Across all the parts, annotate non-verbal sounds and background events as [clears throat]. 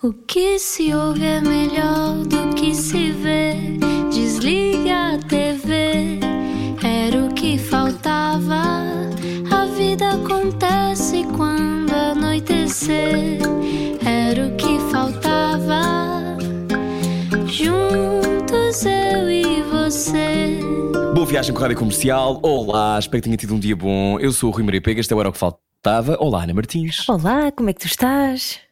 O que se ouve é melhor do que se vê. Desliga a TV, era o que faltava. A vida acontece quando anoitecer, era o que faltava. Juntos eu e você. Boa viagem com a Rádio Comercial. Olá, espero que tenha tido um dia bom. Eu sou o Rui Maria Pega, este é o Era o que Faltava. Olá, Ana Martins. Olá, como é que tu estás?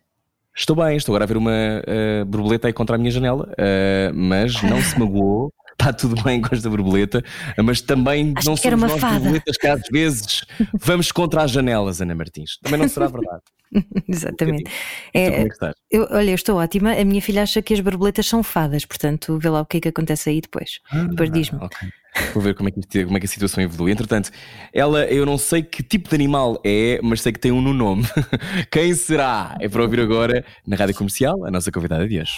Estou bem, estou agora a ver uma uh, borboleta aí contra a minha janela, uh, mas não se magoou. Está tudo bem com esta borboleta, mas também Acho não somos nós fada. borboletas que às vezes vamos contra as janelas, Ana Martins. Também não será verdade. [laughs] Exatamente. Tu É, é eu, olha, eu estou ótima. A minha filha acha que as borboletas são fadas, portanto, vê lá o que é que acontece aí depois. depois diz-me. Ah, ok. Vou ver como é, que, como é que a situação evolui. Entretanto, ela, eu não sei que tipo de animal é, mas sei que tem um no nome. [laughs] Quem será? É para ouvir agora na rádio comercial, a nossa convidada de hoje.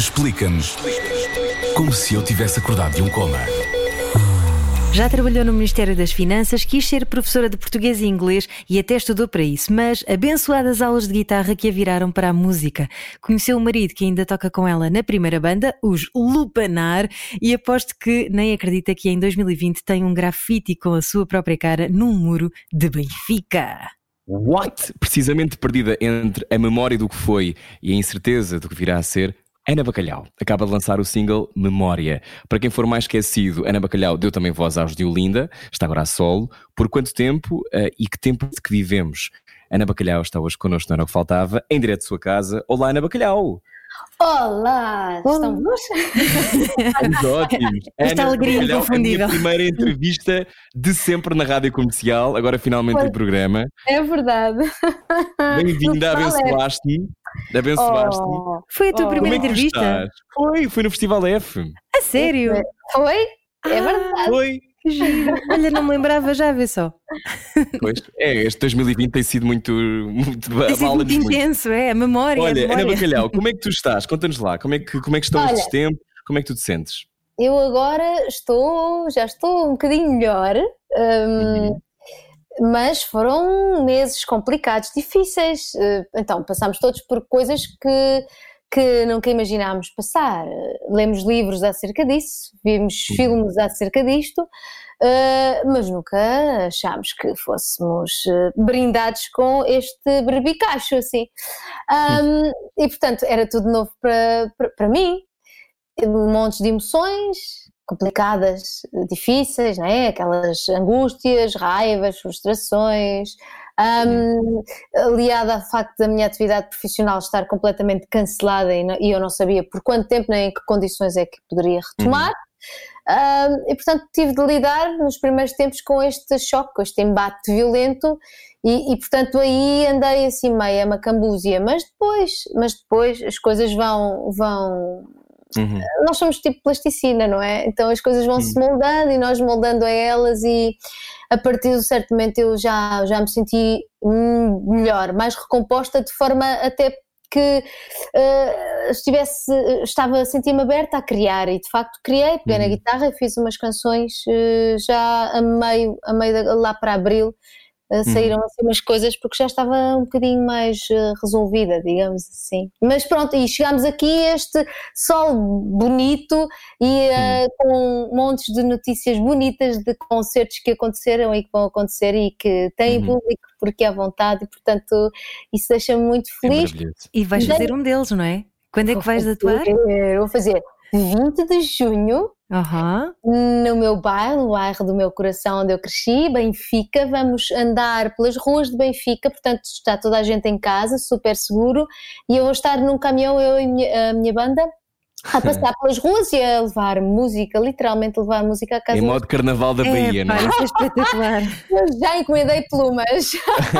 Explica-nos como se eu tivesse acordado de um coma. Já trabalhou no Ministério das Finanças, quis ser professora de português e inglês e até estudou para isso, mas abençoadas aulas de guitarra que a viraram para a música. Conheceu o marido que ainda toca com ela na primeira banda, os Lupanar, e aposto que nem acredita que em 2020 tem um grafite com a sua própria cara num muro de Benfica. What? Precisamente perdida entre a memória do que foi e a incerteza do que virá a ser, Ana Bacalhau acaba de lançar o single Memória. Para quem for mais esquecido, Ana Bacalhau deu também voz aos de Olinda, está agora a solo. Por quanto tempo eh, e que tempo de que vivemos? Ana Bacalhau está hoje connosco, não era o que faltava, em direto de sua casa. Olá, Ana Bacalhau! Olá, estão boas? Estamos [laughs] ótimos. Esta Ana alegria inconfundível. A minha primeira [laughs] entrevista de sempre na rádio comercial, agora finalmente em Pois. programa. É verdade. Bem-vinda, abençoaste-me. Abençoaste-me. Oh, Foi a tua Oh. primeira é entrevista? Foi, foi no Festival F. A sério? foi? É Ah, verdade. Foi. Que giro. Olha, não me lembrava já, vê só. Pois, é, este 2020 tem sido muito, muito Tem sido muito intenso, é? A memória. a Olha, Ana memória. Bacalhau, como é que tu estás? Conta-nos lá, como é, que, como é que estão Olha. estes tempos? Como é que tu te sentes? Eu agora estou, já estou um bocadinho melhor, hum, Uhum. mas foram meses complicados, difíceis. Eh, Então, passámos todos por coisas que, que nunca imaginámos passar. Eh, Lemos livros acerca disso, vimos Uhum. filmes acerca disto, eh, mas nunca achámos que fôssemos eh, brindados com este berbicacho, assim. Hum, e, portanto, era tudo novo para, para, para mim montes de emoções complicadas, difíceis, não é? Aquelas angústias, raivas, frustrações, hum, aliada ao facto da minha atividade profissional estar completamente cancelada e, não- e eu não sabia por quanto tempo nem em que condições é que poderia retomar. Hum, e portanto tive de lidar nos primeiros tempos com este choque, com este embate violento e, e, portanto aí andei assim meia macambúzia, mas depois, mas depois as coisas vão, vão Uhum. nós somos tipo plasticina, não é? Então as coisas vão se moldando e nós moldando a elas e a partir de certo momento eu já, já me senti hum, melhor, mais recomposta de forma até que eh, estivesse, estava, sentia-me aberta a criar e de facto criei, peguei na Uhum. guitarra e fiz umas canções eh, já a meio, a meio da- lá para abril eh, saíram assim umas coisas porque já estava um bocadinho mais eh, resolvida, digamos assim. Mas pronto, e chegámos aqui a este sol bonito e eh, com montes de notícias bonitas de concertos que aconteceram e que vão acontecer e que têm Uhum. público porque à vontade e portanto isso deixa-me muito É feliz. maravilhoso. E vais fazer um deles, não é? Quando é que vais atuar? fazer- Vou fazer 20 de junho Aham. no meu bairro, o bairro do meu coração onde eu cresci, Benfica. Vamos andar pelas ruas de Benfica, portanto está toda a gente em casa, super seguro, e eu vou estar num caminhão, eu e a minha banda, a passar pelas ruas e a levar música, literalmente levar música a casa. Em modo carnaval da Bahia, É, não é? isso é espetacular. Eu já encomendei plumas.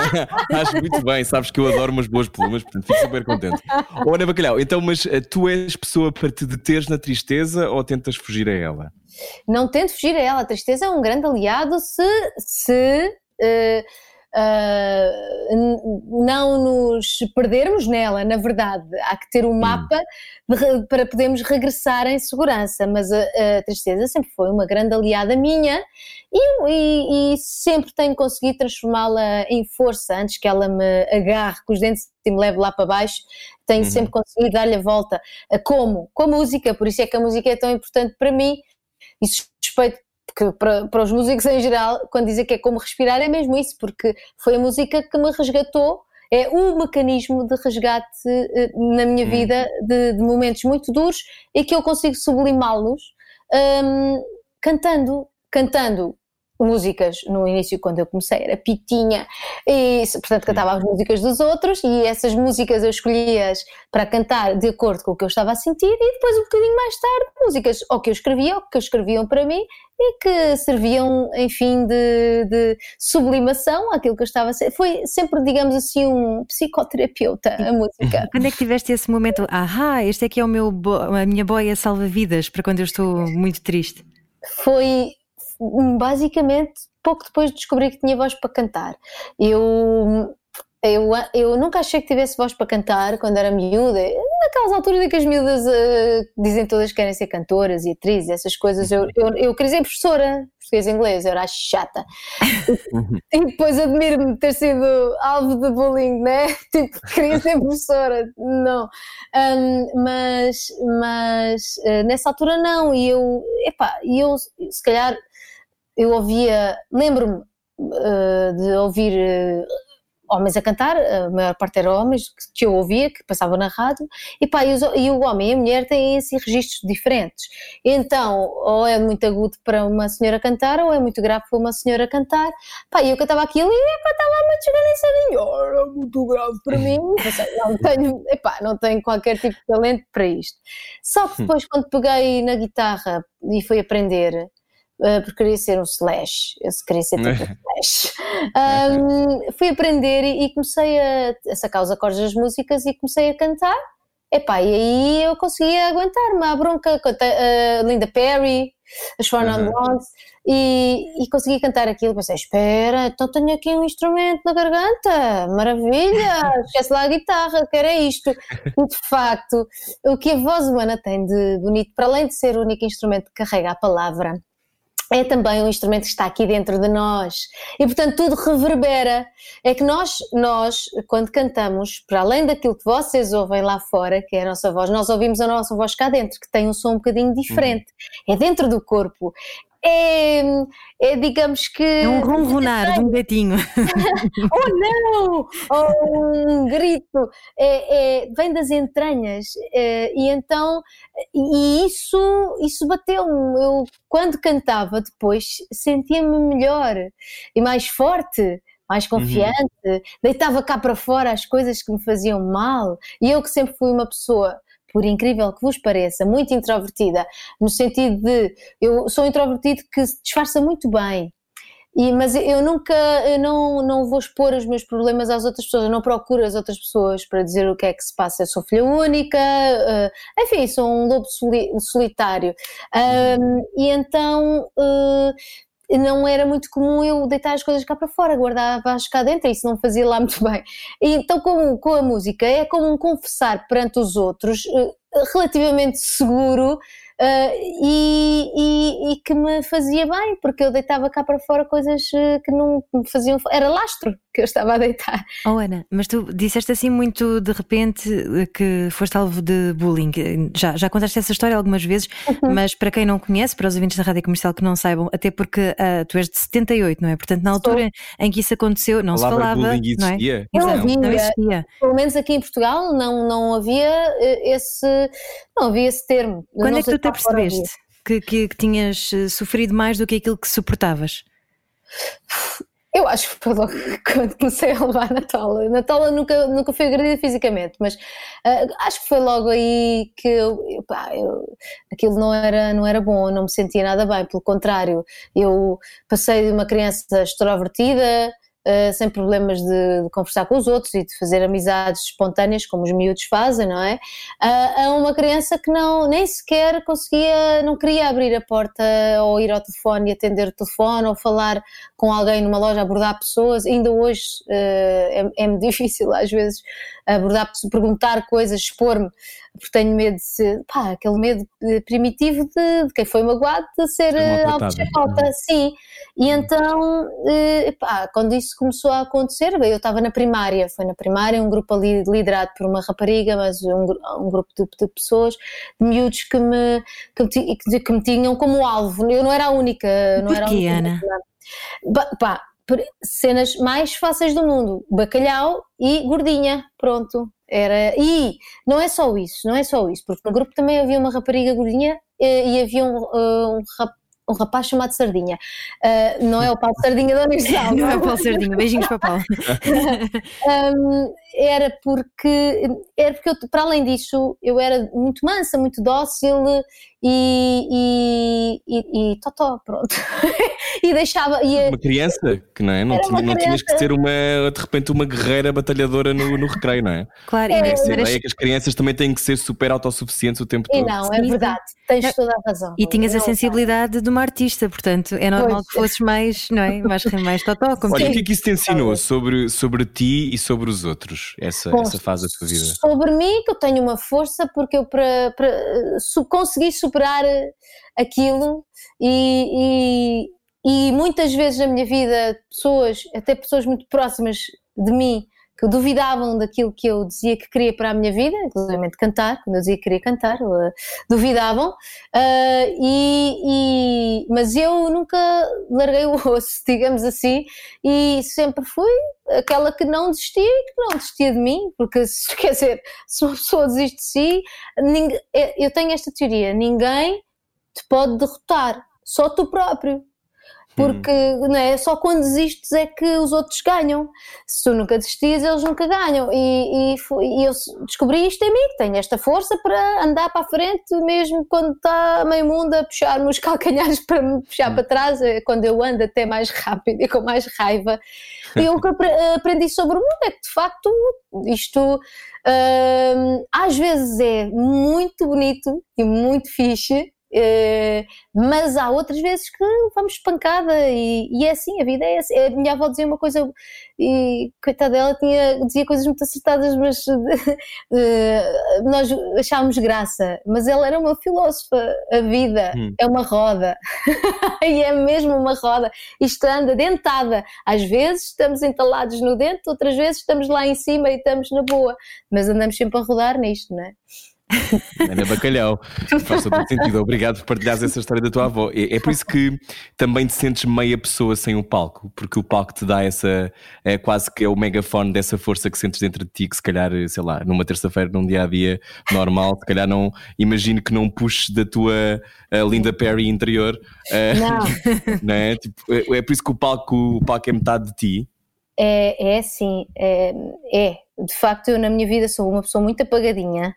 [laughs] Acho muito bem, sabes que eu adoro umas boas plumas, portanto fico super contente. Ô Ana Bacalhau, então, mas eh, tu és pessoa para te deteres na tristeza ou tentas fugir a ela? não tento fugir a ela. A tristeza é um grande aliado se, se eh, ah, não nos perdermos nela, na verdade, há que ter um mapa de, para podermos regressar em segurança, mas a, a, tristeza sempre foi uma grande aliada minha e, e, e sempre tenho conseguido transformá-la em força antes que ela me agarre com os dentes e me leve lá para baixo, tenho uhum. sempre conseguido dar-lhe a volta. Como? Com a música, por isso é que a música é tão importante para mim e suspeito que para, para os músicos em geral, quando dizem que é como respirar, é mesmo isso, porque foi a música que me resgatou, é o mecanismo de resgate eh, na minha hum. vida de, de, momentos muito duros e que eu consigo sublimá-los um, cantando, cantando músicas no início quando eu comecei era pitinha e portanto cantava as músicas dos outros e essas músicas eu escolhia-as para cantar de acordo com o que eu estava a sentir e depois um bocadinho mais tarde músicas ou que eu escrevia ou que escreviam para mim e que serviam enfim de, de sublimação àquilo que eu estava a ser. foi sempre digamos assim um psicoterapeuta a música. [laughs] Quando é que tiveste esse momento ah este que é o meu a minha boia salva-vidas para quando eu estou muito triste? Foi basicamente pouco depois de descobrir que tinha voz para cantar. Eu eu, eu nunca achei que tivesse voz para cantar quando era miúda. Naquelas alturas em que as miúdas uh, dizem todas que querem ser cantoras e atrizes, essas coisas. Eu, eu, eu queria ser professora, português e inglês, eu era chata. [laughs] e depois admiro-me ter sido alvo de bullying, né? [laughs] Tipo, queria ser professora. Não. Um, mas mas uh, nessa altura não. E eu, epá, eu se calhar eu ouvia, lembro-me uh, de ouvir uh, homens a cantar, a maior parte eram homens que eu ouvia, que passavam na rádio, e pá, e, os, e, o homem e a mulher têm assim registros diferentes. Então, ou é muito agudo para uma senhora cantar, ou é muito grave para uma senhora cantar. Pá, e eu cantava aquilo e estava muito desganiçadinho, era muito grave para mim. [laughs] Não tenho, epá, não tenho qualquer tipo de talento para isto. Só que depois, quando peguei na guitarra e fui aprender, uh, porque queria ser um slash, eu queria ser [laughs] tipo um slash. [laughs] Um, fui aprender e, e comecei a, a, sacar os acordes das músicas e comecei a cantar. Epá, e aí eu conseguia aguentar-me à bronca, uh, Linda Perry, as Four Non Blondes, e, e consegui cantar aquilo. Pensei, espera, então tenho aqui um instrumento na garganta, maravilha, esquece lá a guitarra, que era isto. E de facto, o que a voz humana tem de bonito, para além de ser o único instrumento que carrega a palavra, é também um instrumento que está aqui dentro de nós e portanto tudo reverbera. É que nós, nós quando cantamos, para além daquilo que vocês ouvem lá fora, que é a nossa voz, nós ouvimos a nossa voz cá dentro, que tem um som um bocadinho diferente. Uhum. É dentro do corpo. É, é, digamos que. É um ronronar de um gatinho. [laughs] oh não! Ou um grito. É, é, vem das entranhas. É, e então. E isso, isso bateu-me. Eu, quando cantava depois, sentia-me melhor e mais forte mais uhum. confiante, uhum. deitava cá para fora as coisas que me faziam mal. E eu que sempre fui uma pessoa por incrível que vos pareça, muito introvertida, no sentido de eu sou introvertido que se disfarça muito bem. E, mas eu nunca, eu não, não vou expor os meus problemas às outras pessoas, eu não procuro as outras pessoas para dizer o que é que se passa. Eu sou filha única, uh, enfim, sou um lobo soli, solitário. Um, e então uh, não era muito comum eu deitar as coisas cá para fora, guardava-as cá dentro, e isso não fazia lá [laughs] muito bem. E então, com, com a música, é como um confessar perante os outros, eh, relativamente seguro, Uh, e, e, e, que me fazia bem, porque eu deitava cá para fora coisas eh, que não me faziam. Era lastro que eu estava a deitar. [laughs] Oh, Ana, mas tu disseste assim muito de repente que foste alvo de bullying. Já, já contaste essa história algumas vezes, uhum. mas para quem não conhece, para os ouvintes da rádio comercial que não saibam, até porque uh, tu és de 78, não é? Portanto, na altura Estou. em que isso aconteceu, não se falava. Bullying não, é? não, havia, não existia. Pelo menos aqui em Portugal não, não havia eh, esse. Não havia esse termo. Quando é que tu te percebeste que, que, que tinhas eh, sofrido mais do que aquilo que suportavas? Eu acho que foi logo [laughs] quando comecei a levar na tola. Na tola nunca, nunca fui agredida fisicamente, mas uh, acho que foi logo aí que eu, pá, eu, aquilo não era, não era bom, não me sentia nada bem. Pelo contrário, eu passei de uma criança extrovertida, uh, sem problemas de, de, conversar com os outros e de fazer amizades espontâneas, como os miúdos fazem, não é? Uh, a uma criança que não, nem sequer conseguia, não queria abrir a porta ou ir ao telefone e atender o telefone ou falar com alguém numa loja, abordar pessoas. Ainda hoje uh, é, é [laughs] difícil às vezes abordar, perguntar coisas, expor-me, porque tenho medo de ser, pá, aquele medo primitivo de, de quem foi magoado de ser alvo de chacota, sim. E então, eh, pá, quando isso começou a acontecer, bem, eu estava na primária, foi na primária, um grupo ali liderado por uma rapariga, mas um, um grupo de, de, pessoas, de miúdos que me, que, que, me tinham como alvo, eu não era a única. Não era a única, Ana? Pá, cenas mais fáceis do mundo: bacalhau e gordinha. Pronto. Era, e não é só isso, não é só isso, porque no grupo também havia uma rapariga gordinha eh, e havia um, eh, um, um rapaz chamado Sardinha. Uh, não é o Paulo Sardinha da Universidade. [laughs] não é o Paulo Sardinha, beijinhos para Paulo. [laughs] um, era porque, era porque eu, para além disso, eu era muito mansa, muito dócil e, e, e, e totó, pronto. [laughs] e deixava. E, uma criança, que não é? Não, tinha, não tinhas que ser uma, de repente, uma guerreira batalhadora no, no recreio, não é? Claro, é, essa ideia é que as crianças também têm que ser super autossuficientes o tempo todo. E não, é verdade, tens toda a razão. E tinhas a sensibilidade de uma artista, portanto, é normal pois. que fosses mais, não é? Mais, mais totó. Como Olha, o que é que isso te ensinou sobre, sobre ti e sobre os outros, essa, Bom, essa fase da tua vida? Sobre mim, que eu tenho uma força, porque eu para, para consegui superar aquilo e, e e muitas vezes na minha vida, pessoas, até pessoas muito próximas de mim, que duvidavam daquilo que eu dizia que queria para a minha vida, inclusive cantar, quando eu dizia que queria cantar, uh, duvidavam, uh, e, e, mas eu nunca larguei o osso, [laughs] digamos assim, e sempre fui aquela que não desistia e que não desistia de mim, porque [laughs] quer dizer, se uma pessoa desiste de si, ninguém, eu tenho esta teoria: ninguém te pode derrotar, só tu próprio porque hum. né, só quando desistes é que os outros ganham. Se tu nunca desistes, eles nunca ganham. E, e, e, eu descobri isto em mim, que tenho esta força para andar para a frente, mesmo quando está meio mundo a puxar-me os [laughs] calcanhares para me puxar hum. para trás, é quando eu ando até mais rápido e com mais raiva. E o que aprendi sobre o mundo é que, de facto, isto hum, às vezes é muito bonito e muito fixe mas há outras vezes que vamos pancada e, e, é assim, a vida é assim. A minha avó dizia uma coisa e coitada dela tinha, dizia coisas muito acertadas, mas uh, [laughs] nós achávamos graça. Mas ela era uma filósofa. A vida hum. é uma roda [laughs] e é mesmo uma roda. Isto anda dentada. Às vezes estamos entalados no dente, outras vezes estamos lá em cima e estamos na boa, mas andamos sempre a rodar nisto, não é? Ana Bacalhau, [laughs] faz todo sentido. Obrigado por partilhares essa história da tua avó. É, é, por isso que também te sentes meia pessoa sem o palco, porque o palco te dá essa, é quase que é o megafone dessa força que sentes dentro de ti, que se calhar, sei lá, numa terça-feira, num dia a dia normal, se calhar não, imagino que não puxes da tua Linda Perry interior. Não. [laughs] não é? Tipo, é, é por isso que o palco, o palco é metade de ti. É, é assim, é, é. De facto, eu na minha vida sou uma pessoa muito apagadinha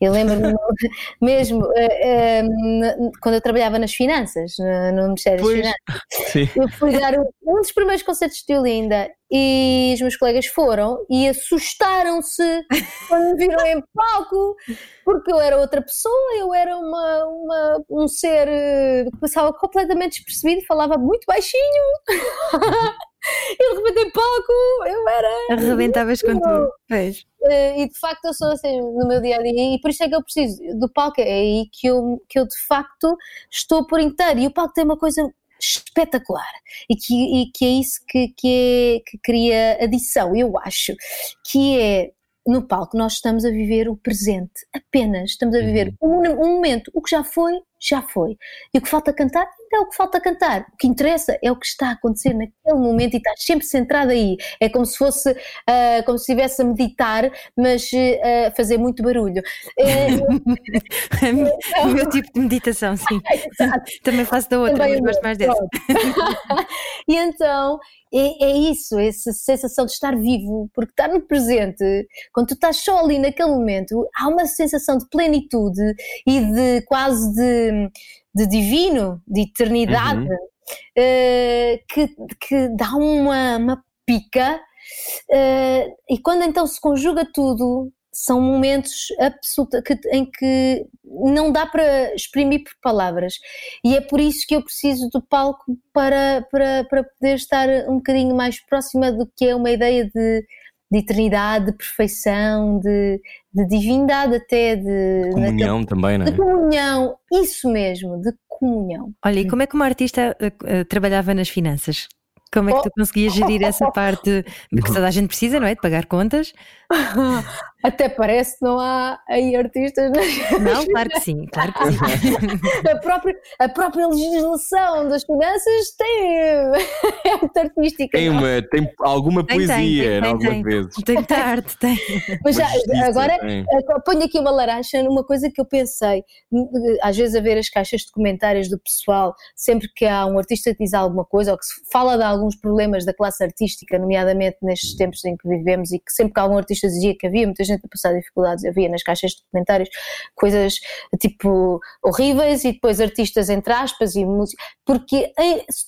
eu lembro-me [laughs] mesmo uh, quando eu trabalhava nas finanças, no, no Ministério pois, das Finanças, [laughs] sim. eu fui dar um, um, dos primeiros concertos de Olinda e os meus colegas foram e assustaram-se [laughs] quando me viram em palco, porque eu era outra pessoa, eu era uma, uma um ser eh, que passava completamente despercebido e falava muito baixinho. E de repente em palco eu era. Arrebentavas com tudo. Pois. Uh, e de facto eu sou assim no meu dia a dia, e por isso é que eu preciso do palco. É aí que eu, que eu de facto estou por inteiro. E o palco tem uma coisa espetacular e que, e que é isso que, que, é, que cria adição, eu acho, que é no palco nós estamos a viver o presente, apenas estamos a viver uhum. um, um, momento, o que já foi, já foi. E o que falta cantar, é o que falta cantar. O que interessa é o que está a acontecer naquele momento e estás sempre centrado aí. É como se fosse, uh, como se estivesse a meditar, mas uh, fazer muito barulho. É, [laughs] o meu tipo de meditação, sim. [laughs] Também faço da outra, Também mas gosto mais dessa. [laughs] e então é, é, isso, essa sensação de estar vivo, porque estar no presente, quando tu estás só ali naquele momento, há uma sensação de plenitude e de quase de, de divino, de eternidade, uhum. uh, que, que dá uma, uma pica, uh, e quando então se conjuga tudo, são momentos absoluta, que, em que não dá para exprimir por palavras. E é por isso que eu preciso do palco para, para, para poder estar um bocadinho mais próxima do que é uma ideia de, de eternidade, de perfeição, de, de divindade até, de, comunhão naquele, também, não é? De comunhão, isso mesmo, de comunhão. Olha, e como é que uma artista uh, uh, trabalhava nas finanças? Como é que tu oh. conseguias gerir essa [laughs] parte? Porque toda a gente precisa, não é? De pagar contas. [laughs] Até parece que não há aí artistas. Não, claro que sim, claro que sim. [laughs] a, própria, a própria legislação das finanças tem. [laughs] é muito artística. Tem, uma, tem alguma tem, poesia, tem, tem, algumas vezes. Tem muita arte, tem. Mas já, agora tem. Eh, ponho aqui uma laranja numa coisa que eu pensei. Às vezes, a ver as caixas de comentários do pessoal, sempre que há um artista que diz alguma coisa ou que se fala de alguns problemas da classe artística, nomeadamente nestes tempos em que vivemos, e que sempre que algum artista dizia que havia muita gente gente a passar dificuldades. Havia nas caixas de comentários coisas tipo horríveis e depois artistas entre aspas e música. Porque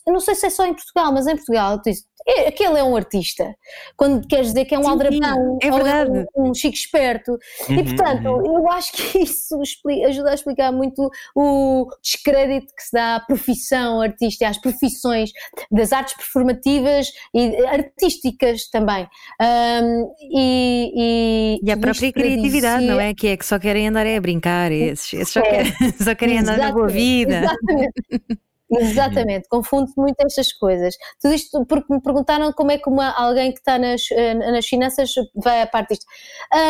não sei se é só em Portugal, mas em Portugal é, aquele é um artista. Quando queres dizer que é um aldrabão, é verdade. um, um chico esperto. Uhum, e portanto, uhum. eu acho que isso explica, ajuda a explicar muito o descrédito que se dá à profissão artística, às profissões das artes performativas e artísticas também. Um, e, e, e, a própria criatividade, não é? Que é que só querem andar a brincar, esses, esses só, é. querem, [laughs] só querem andar na boa vida. Exatamente. [laughs] Exatamente, confundo muito estas coisas. Tudo isto porque me perguntaram como é que uma, alguém que está nas, eh, nas finanças vai a parte disto.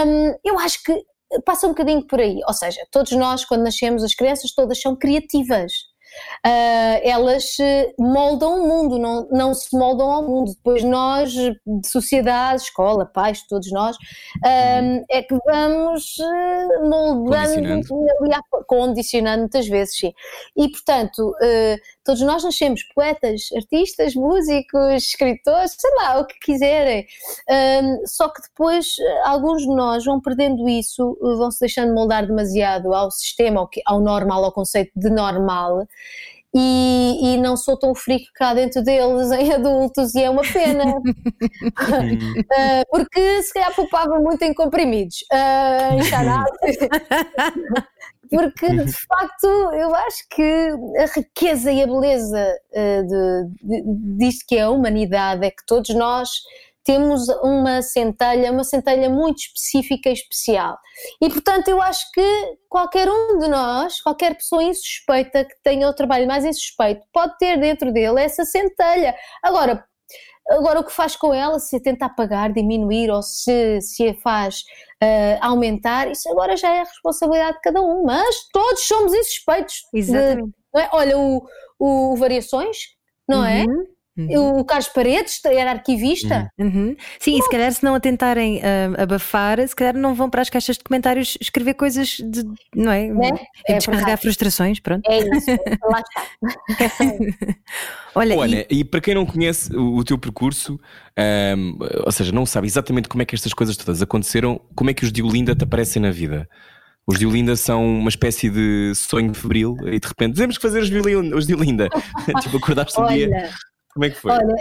Um, eu acho que passa um bocadinho por aí, ou seja, todos nós, quando nascemos, as crianças todas são criativas uh, elas moldam o mundo, não, não se moldam ao mundo. Depois nós, de sociedade, escola, pais, todos nós, uh, é que vamos uh, moldando, condicionando. condicionando muitas vezes, sim. E portanto, todos nós nascemos poetas, artistas, músicos, escritores, sei lá, o que quiserem. só que depois alguns de nós vão perdendo isso, vão se deixando moldar demasiado ao sistema, ao, ao normal, ao conceito de normal. E, e, não sou tão freak cá dentro deles em adultos e é uma pena. [laughs] Uh, porque se calhar poupava muito em comprimidos. Uh, [laughs] porque de facto eu acho que a riqueza e a beleza uh, de, de, disto que é a humanidade é que todos nós temos uma centelha, uma centelha muito específica e especial. E portanto eu acho que qualquer um de nós, qualquer pessoa insuspeita que tenha o trabalho mais insuspeito, pode ter dentro dele essa centelha. Agora, Agora, o que faz com ela, se tenta apagar, diminuir ou se, se a faz uh, aumentar, isso agora já é a responsabilidade de cada um, mas todos somos insuspeitos. Exatamente. De, é? Olha, o, o Variações, não é? uhum. é? Uhum. O Carlos Paredes era arquivista. Uhum. uhum. Sim, e se calhar se não a tentarem uh, abafar, se calhar não vão para as caixas de comentários escrever coisas de, não é? é? é descarregar frustrações, pronto. É isso, lá está. [laughs] Olha, Olha e... e... para quem não conhece o, o teu percurso, um, ou seja, não sabe exatamente como é que estas coisas todas aconteceram, como é que os Diolinda te aparecem na vida? Os Diolinda são uma espécie de sonho febril e de repente temos que fazer os Diolinda. Os Diolinda. [laughs] tipo, acordaste um dia como é que foi? Olha,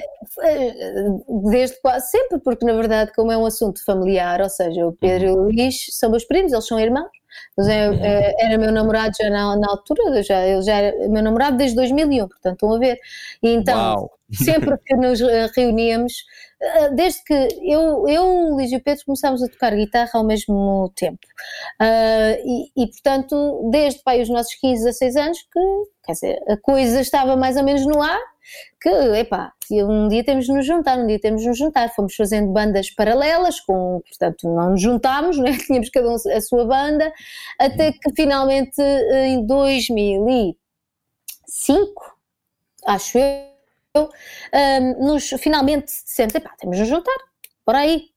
desde quase sempre, porque na verdade, como é um assunto familiar, ou seja, o Pedro uhum. e o Luís são meus primos, eles são irmãos. Mas é, uhum. é, era meu namorado já na, na, altura, já, ele já era meu namorado desde 2001, portanto estão a ver. E então, Uau. sempre que nos eh, reuníamos, eh, desde que eu, eu o Luís e o Pedro começámos a tocar guitarra ao mesmo tempo. Uh, e, e, portanto, desde pai, os nossos 15, 16 anos, que quer dizer, a coisa estava mais ou menos no ar, que, epá, um dia temos de nos juntar, um dia temos de nos juntar. Fomos fazendo bandas paralelas, com, portanto, não nos juntámos, né? [laughs] tínhamos cada um a sua banda, até que finalmente em 2005, acho eu, um, nos finalmente dissemos, epá, temos de nos juntar, por aí,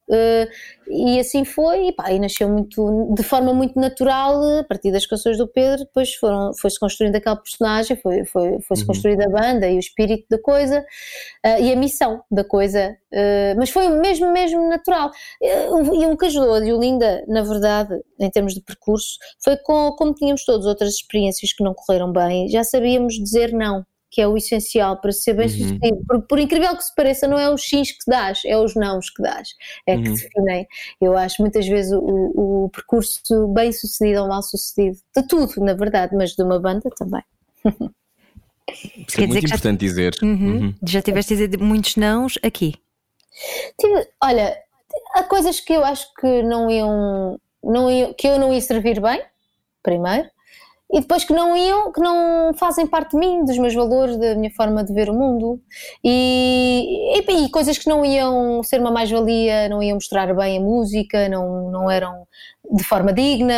e assim foi, e, pá, e nasceu muito, de forma muito natural, a partir das canções do Pedro, depois foram, foi-se construindo aquele personagem, foi, foi, foi-se uhum. construída a banda e o espírito da coisa uh, e a missão da coisa, uh, mas foi mesmo, mesmo natural. e o que ajudou a Diolinda, na verdade, em termos de percurso, foi com, como tínhamos todas outras experiências que não correram bem, já sabíamos dizer não que é o essencial para ser bem Uhum. sucedido. Por, por incrível que se pareça, não é os X que dás, é os nãos que dás, é que Uhum. definem. Eu acho muitas vezes o, o percurso bem sucedido ou mal sucedido, de tudo, na verdade, mas de uma banda também. Isso é dizer muito que já- importante dizer. Uhum. Uhum. Já tiveste a dizer muitos nãos aqui. Tive- olha, há coisas que eu acho que não iam, não iam, que eu não ia servir bem, primeiro, e depois que não iam, que não fazem parte de mim, dos meus valores, da minha forma de ver o mundo, e, e, e coisas que não iam ser uma mais-valia, não iam mostrar bem a música, não, não eram de forma digna,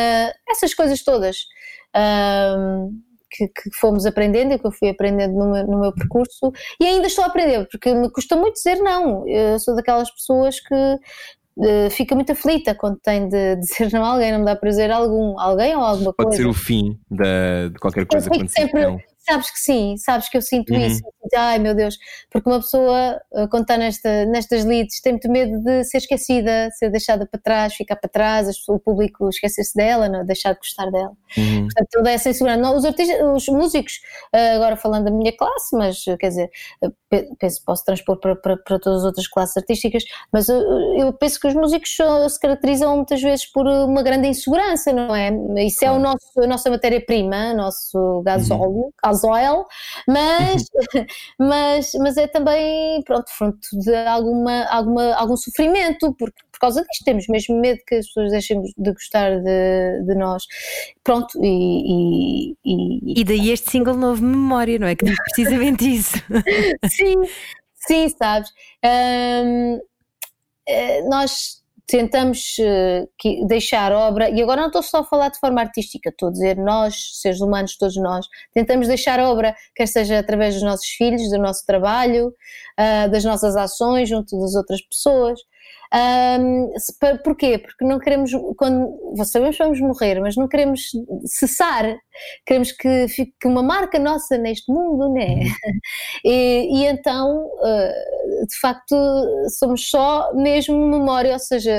essas coisas todas. ahm, que, que fomos aprendendo e que eu fui aprendendo no meu, no meu percurso e ainda estou a aprender, porque me custa muito dizer não. Eu sou daquelas pessoas que eh, fica muito aflita quando tem de [laughs] dizer não a alguém, não me dá prazer algum, alguém ou alguma Pode coisa. ser o fim da- de qualquer coisa fico se diz sempre-. Sabes que sim, sabes que eu sinto Uhum. isso. Ai meu Deus, porque uma pessoa, eh, quando está nesta, nestas leads, tem muito medo de ser esquecida, ser deixada para trás, ficar para trás, o público esquecer-se dela, não, deixar de gostar dela. Uhum. Portanto, toda essa insegurança. Não, os, artistas, os músicos, eh, agora falando da minha classe, mas eh, quer dizer, pe- penso posso transpor para, para, para todas as outras classes artísticas, mas eh, eu penso que os músicos se caracterizam muitas vezes por uma grande insegurança, não é? Isso é o nosso, a nossa matéria-prima, o nosso gasóleo, gasóleo, mas, [laughs] mas, mas é também, pronto, fruto de alguma, alguma, algum sofrimento, porque por causa disto temos mesmo medo que as pessoas deixem de gostar de, de nós. Pronto, e, e- e- E daí este single novo Memória, não é? Que diz precisamente [laughs] isso. sim, sim, sabes? Hum, eh, nós tentamos que- deixar obra, e agora não estou só a falar de forma artística, estou a dizer nós, seres humanos, todos nós, tentamos deixar obra, quer seja através dos nossos filhos, do nosso trabalho, ah, das nossas ações junto das outras pessoas. Hum, se- porquê? Porque não queremos, quando sabemos que vamos morrer, mas não queremos cessar, queremos que fique uma marca nossa neste mundo, né? [laughs] E, e então, uh, de facto, somos só mesmo memória, ou seja,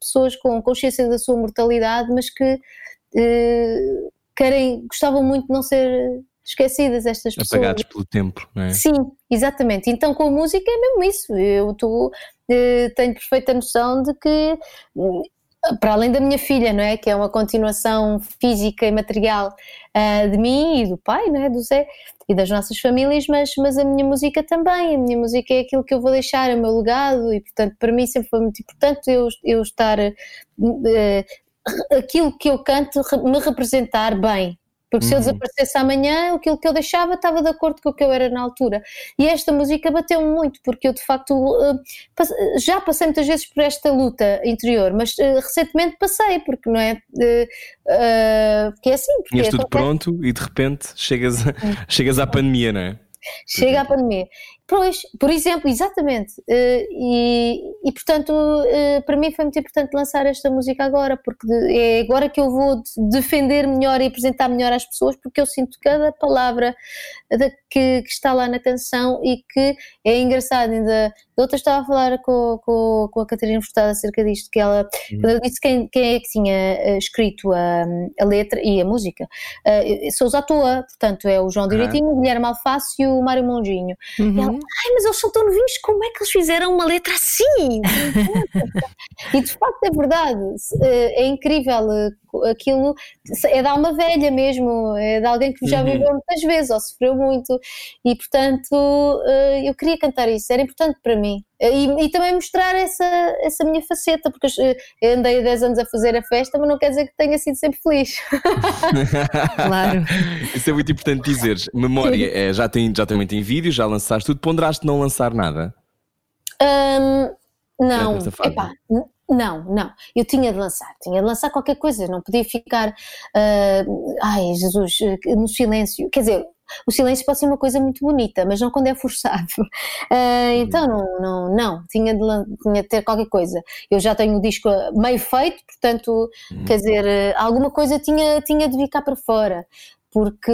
pessoas com consciência da sua mortalidade, mas que uh, querem, gostavam muito de não ser esquecidas estas pessoas. Apagados pelo tempo, não é? Sim, exatamente. Então com a música é mesmo isso. Eu tô, eh, tenho perfeita noção de que, hum, para além da minha filha, não é? Que é uma continuação física e material ah, de mim e do pai, não é? Do Zé e das nossas famílias, mas, mas a minha música também. A minha música é aquilo que eu vou deixar, é o meu legado e, portanto, para mim sempre foi muito importante eu, eu estar. eh, aquilo que eu canto me representar bem. Porque se eu Uhum. desaparecesse amanhã, aquilo que eu deixava estava de acordo com o que eu era na altura. E esta música bateu-me muito, porque eu de facto eh, já passei muitas vezes por esta luta interior, mas eh, recentemente passei, porque não é. eh, eh, porque é assim. Porque Tinhas tudo acontece. pronto e de repente chegas, a- chegas à pandemia, não é? Chega a pandemia. Pois, por exemplo, exatamente. Eh, e, e, portanto, eh, para mim foi muito importante lançar esta música agora, porque é agora que eu vou de- defender melhor e apresentar melhor às pessoas, porque eu sinto cada palavra da- que, que está lá na canção e que é engraçado. Ainda outra estava a falar com, com, com a Catarina Furtado acerca disto, que ela, eu disse quem, quem é que tinha eh, escrito a, a letra e a música, eh, Sousa à toa, portanto é o João Direitinho, o Guilherme Alface e o Mário Monginho. Uhum. Ela, Ai, mas eles são tão novinhos, como é que eles fizeram uma letra assim? [laughs] e de facto é verdade, eh, é incrível aquilo, é de alma velha mesmo, é de alguém que já Uhum. viveu muitas vezes ou sofreu muito, e portanto eh, eu queria cantar isso, era importante para mim. Eh, E, e também mostrar essa, essa minha faceta, porque eu andei 10 anos a fazer a festa, mas não quer dizer que tenha sido sempre feliz. [laughs] Claro. Isso é muito importante dizeres. Memória, é, já, tem, já também tem vídeo, já lançaste tudo. Ponderaste não lançar nada? Hum, não, epá, não, não. Eu tinha de lançar, tinha de lançar qualquer coisa, não podia ficar, ah, ai Jesus, eh, no silêncio. Quer dizer, o silêncio pode ser uma coisa muito bonita, mas não quando é forçado. [laughs] Ah, então, não, não, não, tinha de, tinha de ter qualquer coisa. Eu já tenho o disco meio feito, portanto, quer dizer, eh, alguma coisa tinha, tinha de vir cá para fora. Porque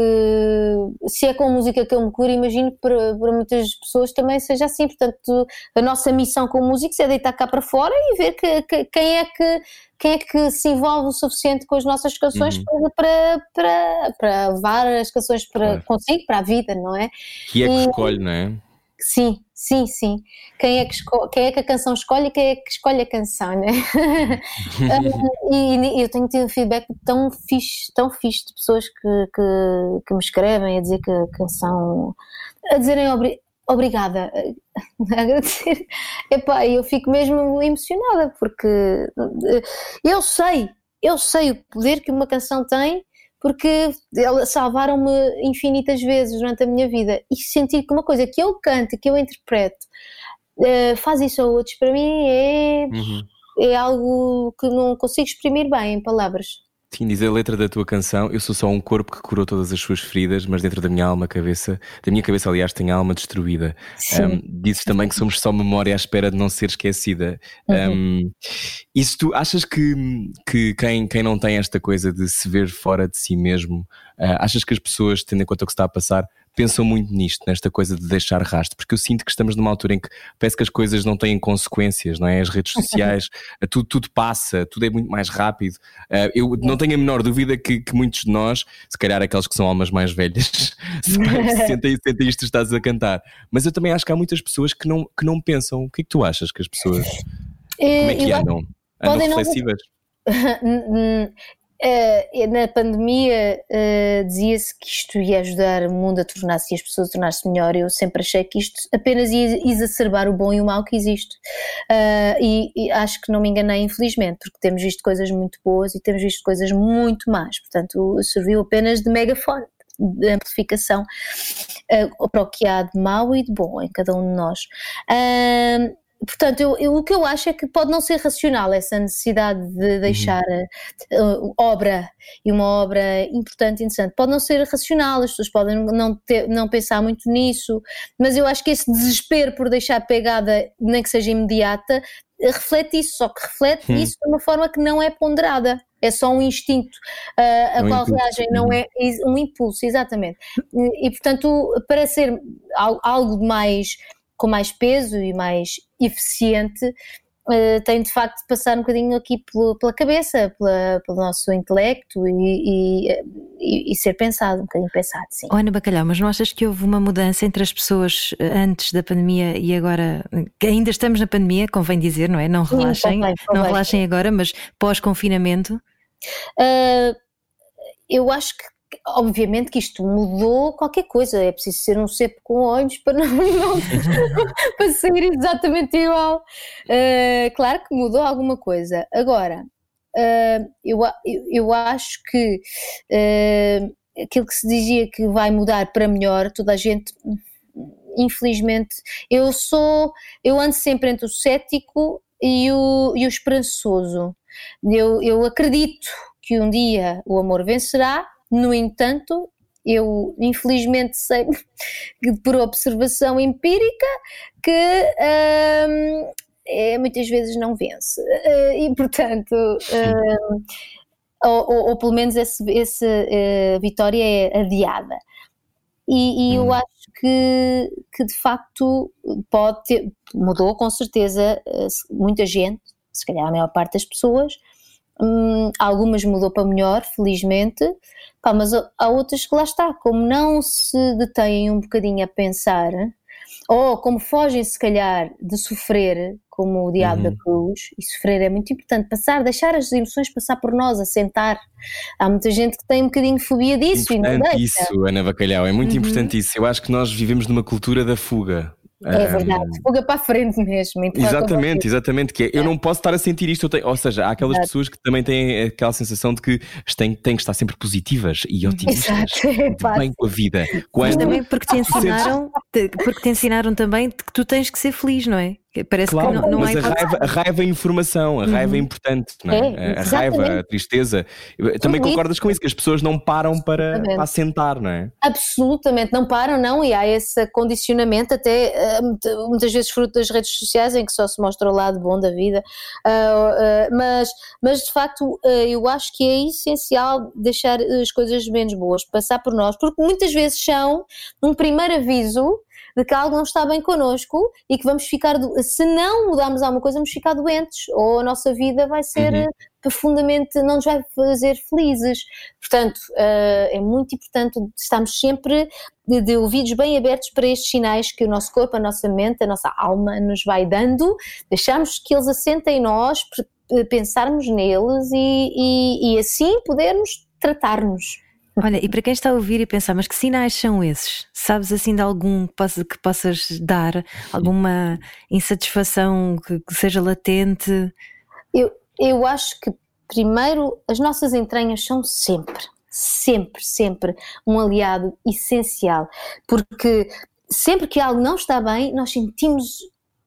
se é com música que eu me curo, imagino que para, para muitas pessoas também seja assim. Portanto, a nossa missão com músicos é deitar cá para fora e ver que, que, quem, é que, quem é que se envolve o suficiente com as nossas canções uhum. para, para, para levar as canções para, claro. consigo, para a vida, não é? Que é que e, escolhe, não é? Sim, sim, sim. Quem é, que quem é que a canção escolhe e quem é que escolhe a canção, né? um, [laughs] e, e, eu tenho tido feedback tão fixe, tão fixe de pessoas que, que, que me escrevem a dizer que a canção. a dizerem obri, obrigada, a agradecer. [laughs] Epá, eu fico mesmo emocionada porque eu sei, eu sei o poder que uma canção tem porque salvaram-me infinitas vezes durante a minha vida e sentir que uma coisa que eu canto, que eu interpreto, uh, faz isso a outros, para mim é, uhum. é algo que não consigo exprimir bem em palavras. Sim, diz a letra da tua canção, eu sou só um corpo que curou todas as suas feridas, mas dentro da minha alma, cabeça, da minha cabeça, aliás, tem a alma destruída. Um, dizes também que somos só memória à espera de não ser esquecida. Uhum. Um, isso tu achas que, que quem, quem não tem esta coisa de se ver fora de si mesmo, uh, achas que as pessoas, tendo em conta o que está a passar, pensam muito nisto, nesta coisa de deixar rastro, porque eu sinto que estamos numa altura em que parece que as coisas não têm consequências, não é? As redes sociais, [laughs] eh, tudo, tudo passa, tudo é muito mais rápido. Uh, eu não tenho a menor dúvida que, que, muitos de nós, se calhar aqueles que são almas mais velhas, [laughs] [laughs] sentem, sentem isto estás a cantar. Mas eu também acho que há muitas pessoas que não, que não pensam. O que é que tu achas que as pessoas. Eh, como é que andam? Andam reflexivas? Não... Uh, na pandemia uh, dizia-se que isto ia ajudar o mundo a tornar-se e as pessoas a tornar-se melhor. Eu sempre achei que isto apenas ia exacerbar o bom e o mau que existe. Uh, e, e, acho que não me enganei, infelizmente, porque temos visto coisas muito boas e temos visto coisas muito más. Portanto, serviu apenas de megafone de amplificação para o que há de mau e de bom em cada um de nós. Portanto, eu, eu, o que eu acho é que pode não ser racional essa necessidade de deixar uhum. uh, obra e uma obra importante interessante. Pode não ser racional, as pessoas podem não, ter, não pensar muito nisso, mas eu acho que esse desespero por deixar pegada, nem que seja imediata, reflete isso, só que reflete hum. isso de uma forma que não é ponderada. É só um instinto uh, a um qual reagem, não uhum. é um impulso, exatamente. E, e portanto, para ser algo mais com mais peso e mais eficiente, uh, tem de facto de passar um bocadinho aqui pelo, pela cabeça, pela, pelo nosso intelecto e, e, e, ser pensado, um bocadinho pensado, sim. Oh, Ana Bacalhau, mas não achas que houve uma mudança entre as pessoas eh, antes da pandemia e agora? Que ainda estamos na pandemia, convém dizer, não é? Não relaxem, sim, convém, convém. não relaxem agora, mas pós-confinamento? Uh, eu acho que obviamente que isto mudou qualquer coisa, é preciso ser um cepo com olhos para não, não [laughs] para sair exatamente igual. Uh, claro que mudou alguma coisa. Agora, uh, eu, eu acho que uh, aquilo que se dizia que vai mudar para melhor, toda a gente infelizmente, eu sou, eu ando sempre entre o cético e o, e o esperançoso. Eu, eu acredito que um dia o amor vencerá, no entanto, eu infelizmente sei [laughs] por observação empírica que hum, é, muitas vezes não vence. Uh, e portanto hum, ou, ou, ou, pelo menos essa uh, vitória é adiada. E, e hum. eu acho que, que de facto pode ter, mudou com certeza uh, muita gente, se calhar a maior parte das pessoas Hum, algumas mudou para melhor, felizmente, Pá, mas há outras que lá está, como não se detêm um bocadinho a pensar, ou como fogem se calhar de sofrer, como o diabo uhum. da cruz, e sofrer é muito importante, passar, deixar as emoções passar por nós, assentar. Há muita gente que tem um bocadinho de fobia disso importante e não deixa. isso, Ana Bacalhau, é muito uhum. importante isso. Eu acho que nós vivemos numa cultura da fuga. É verdade, um, fuga para a frente mesmo. Exatamente, exatamente. Que é, eu não posso estar a sentir isto. Tenho, ou seja, há aquelas Exato. pessoas que também têm aquela sensação de que têm, têm que estar sempre positivas e [laughs] otimistas. Exato. bem com a vida. Quando Mas também porque te ensinaram, porque te ensinaram também que tu tens que ser feliz, não é? Parece claro, que não, não mas há a raiva, a raiva é informação, a raiva é Uhum. importante, não é? É, a raiva, a tristeza. Também concordas com isso, que as pessoas não param para, Exatamente. para assentar, não é? Absolutamente, não param, não, e há esse condicionamento, até eh, muita- muitas vezes fruto das redes sociais, em que só se mostra o lado bom da vida, Ah, ah, mas, mas de facto eh, eu acho que é essencial deixar as coisas menos boas passar por nós, porque muitas vezes são um primeiro aviso de que algo não está bem connosco e que vamos ficar, do- se não mudarmos alguma coisa, vamos ficar doentes, ou a nossa vida vai ser Uhum. eh, profundamente, não nos vai fazer felizes. Portanto, eh, é muito importante estarmos sempre de, de ouvidos bem abertos para estes sinais que o nosso corpo, a nossa mente, a nossa alma nos vai dando, deixarmos que eles assentem em nós, pe- pensarmos neles e, e- e assim podermos tratar-nos. Olha, e para quem está a ouvir e pensar, mas que sinais são esses? Sabes assim de algum que, possa- que possas dar? Alguma insatisfação que, que seja latente? Eu, eu acho que, primeiro, as nossas entranhas são sempre, sempre, sempre um aliado essencial, porque sempre que algo não está bem, nós sentimos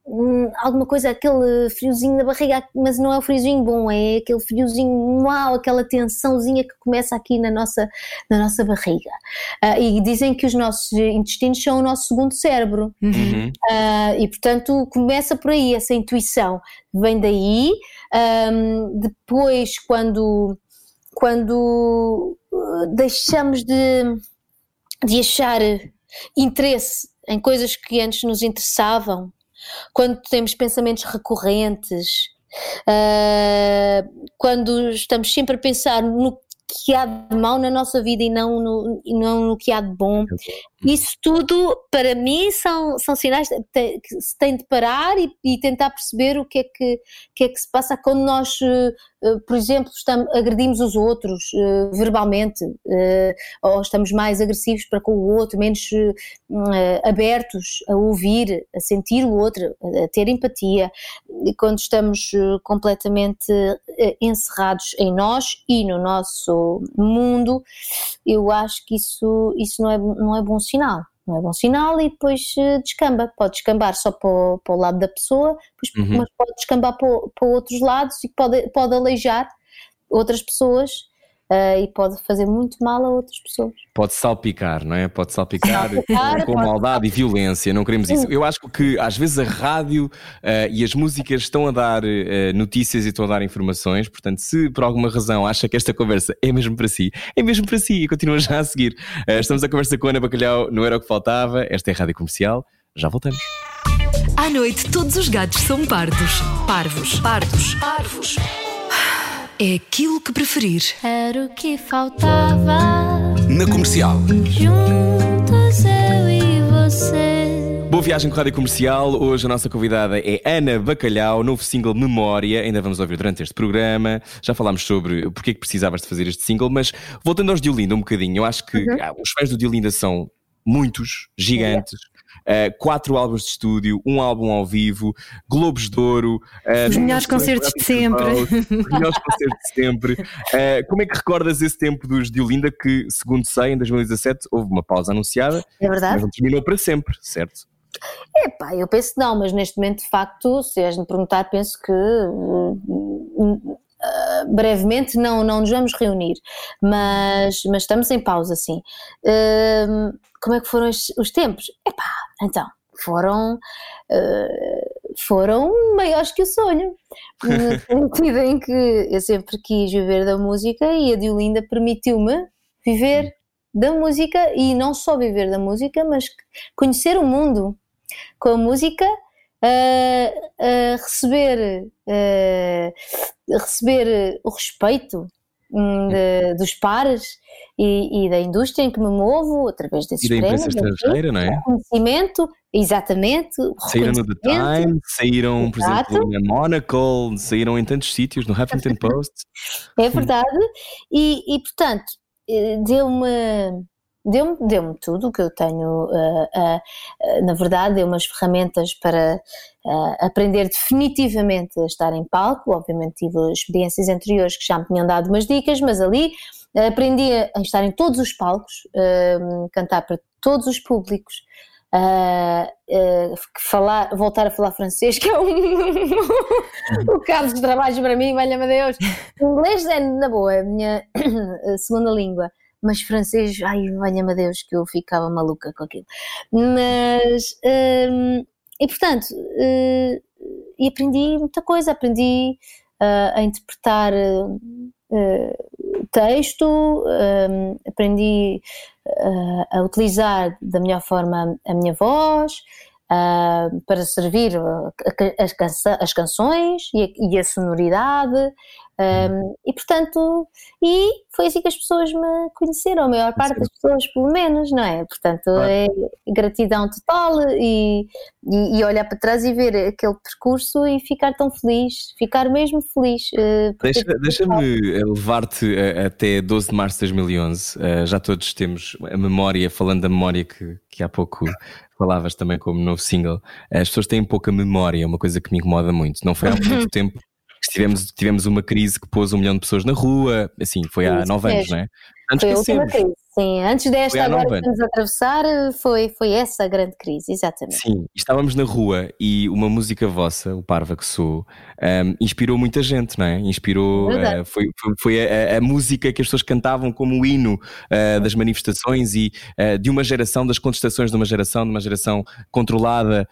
hum, alguma coisa, aquele friozinho na barriga, mas não é o friozinho bom, é aquele friozinho mau, aquela tensãozinha que começa aqui na nossa, na nossa barriga. Ah, e dizem que os nossos intestinos são o nosso segundo cérebro. Uhum. Ah, e portanto começa por aí essa intuição vem daí Ahm, depois quando quando uh, deixamos de, de achar interesse em coisas que antes nos interessavam quando temos pensamentos recorrentes ah, quando estamos sempre a pensar no que há de mau na nossa vida e não no, e não no que há de bom. Isso tudo, para mim, são, são sinais que se tem de parar e, e tentar perceber o que é que, que é que se passa quando nós, por exemplo, estamos, agredimos os outros eh, verbalmente, eh, ou estamos mais agressivos para com o outro, menos eh, eh, abertos a ouvir, a sentir o outro, a, ter empatia, quando estamos eh, completamente eh, encerrados em nós e no nosso mundo, eu acho que isso, isso não, é, não é bom sinal. Não é bom sinal e depois eh, descamba. Pode descambar só para o, para o lado da pessoa, depois- Uhum. mas pode descambar para, para outros lados e pode, pode aleijar outras pessoas eh, e pode fazer muito mal a outras pessoas. Pode salpicar, não é? Pode salpicar Salpicar, [laughs] com pode- maldade e violência, não queremos isso. Eu acho que às vezes a rádio eh, e as músicas estão a dar eh, notícias e estão a dar informações, portanto, se por alguma razão acha que esta conversa é mesmo para si, é mesmo para si e continua já a seguir. Estamos a conversa com a Ana Bacalhau, não era o que faltava, esta é a Rádio Comercial, já voltamos. À noite, todos os gatos são pardos. Parvos. Pardos. Parvos. É aquilo que preferir. Era o que faltava. Na comercial. Juntos eu e você. Boa viagem com a Rádio Comercial. Hoje a nossa convidada é Ana Bacalhau, novo single Memória. Ainda vamos ouvir durante este programa. Já falámos sobre porque é que precisavas de fazer este single, mas voltando aos Diolinda um bocadinho, eu acho que ah, os fãs do Diolinda são muitos, gigantes. Ah, quatro álbuns de estúdio, um álbum ao vivo, Globos de Ouro, ah, Os melhores concertos de sempre. os melhores concertos de sempre. Ah, como é que recordas esse tempo dos Diolinda que, segundo sei, em 2017 houve uma pausa anunciada, É verdade? mas não terminou para sempre, certo? Epá, eu penso que não, mas neste momento, de facto, se és me perguntar, penso que ah, brevemente não, não nos vamos reunir, mas, mas estamos em pausa, sim. Hum, como é que foram os, os tempos? Epá, então, foram, ah, foram maiores que o sonho, [laughs] no sentido em que eu sempre quis viver da música e a Diolinda permitiu-me viver da música e não só viver da música, mas conhecer o mundo com a música, a, receber, receber o respeito hum, de- dos pares e, e da indústria em que me movo através desses E da imprensa estrangeira, não é? o conhecimento, exatamente, Saíram no The. Times, saíram, por Exato. exemplo, na Monocle, saíram em tantos sítios, no Huffington [laughs] Post. É verdade, e, e, portanto, eh, deu-me deu-me deu tudo o que eu tenho, eh, eh, eh, na verdade, deu-me as ferramentas para eh, aprender definitivamente a estar em palco. Obviamente, tive experiências anteriores que já me tinham dado umas dicas, mas ali aprendi a estar em todos os palcos, eh, cantar para todos os públicos. Uh, uh, falar, voltar a falar francês, que é um, o [laughs] caso de trabalhos para mim, valha-me Deus. Inglês é, na boa, é a minha [coughs] segunda língua, mas francês, ai, valha-me Deus, que eu ficava maluca com aquilo. Mas, um, e portanto, uh, e aprendi muita coisa, aprendi a interpretar texto, um, aprendi uh, a utilizar da melhor forma a minha voz uh, para servir as canções e a, e a sonoridade. Um, e portanto, e foi assim que as pessoas me conheceram, a maior parte das pessoas, pelo menos, não é? Portanto, claro. é gratidão total e, e, e, olhar para trás e ver aquele percurso e ficar tão feliz, ficar mesmo feliz. Uh, Deixa-me deixa levar-te até 12 de março de 2011. Uh, eh, já todos temos a memória, falando da memória que, que há pouco falavas também como novo single. As pessoas têm pouca memória, é uma coisa que me incomoda muito. Não foi há muito [laughs] tempo tivemos, tivemos uma crise que pôs um milhão de pessoas na rua, assim, foi há nove anos, não é? Antes foi a última crise, sim. Antes desta agora que estamos a atravessar, foi, foi essa a grande crise, exatamente. Sim, estávamos na rua e uma música vossa, o Parva que sou, um, inspirou muita gente, não é? Inspirou, uh, foi, foi, foi a, a, música que as pessoas cantavam como o hino uh, das manifestações e uh, de uma geração, das contestações de uma geração, de uma geração controlada,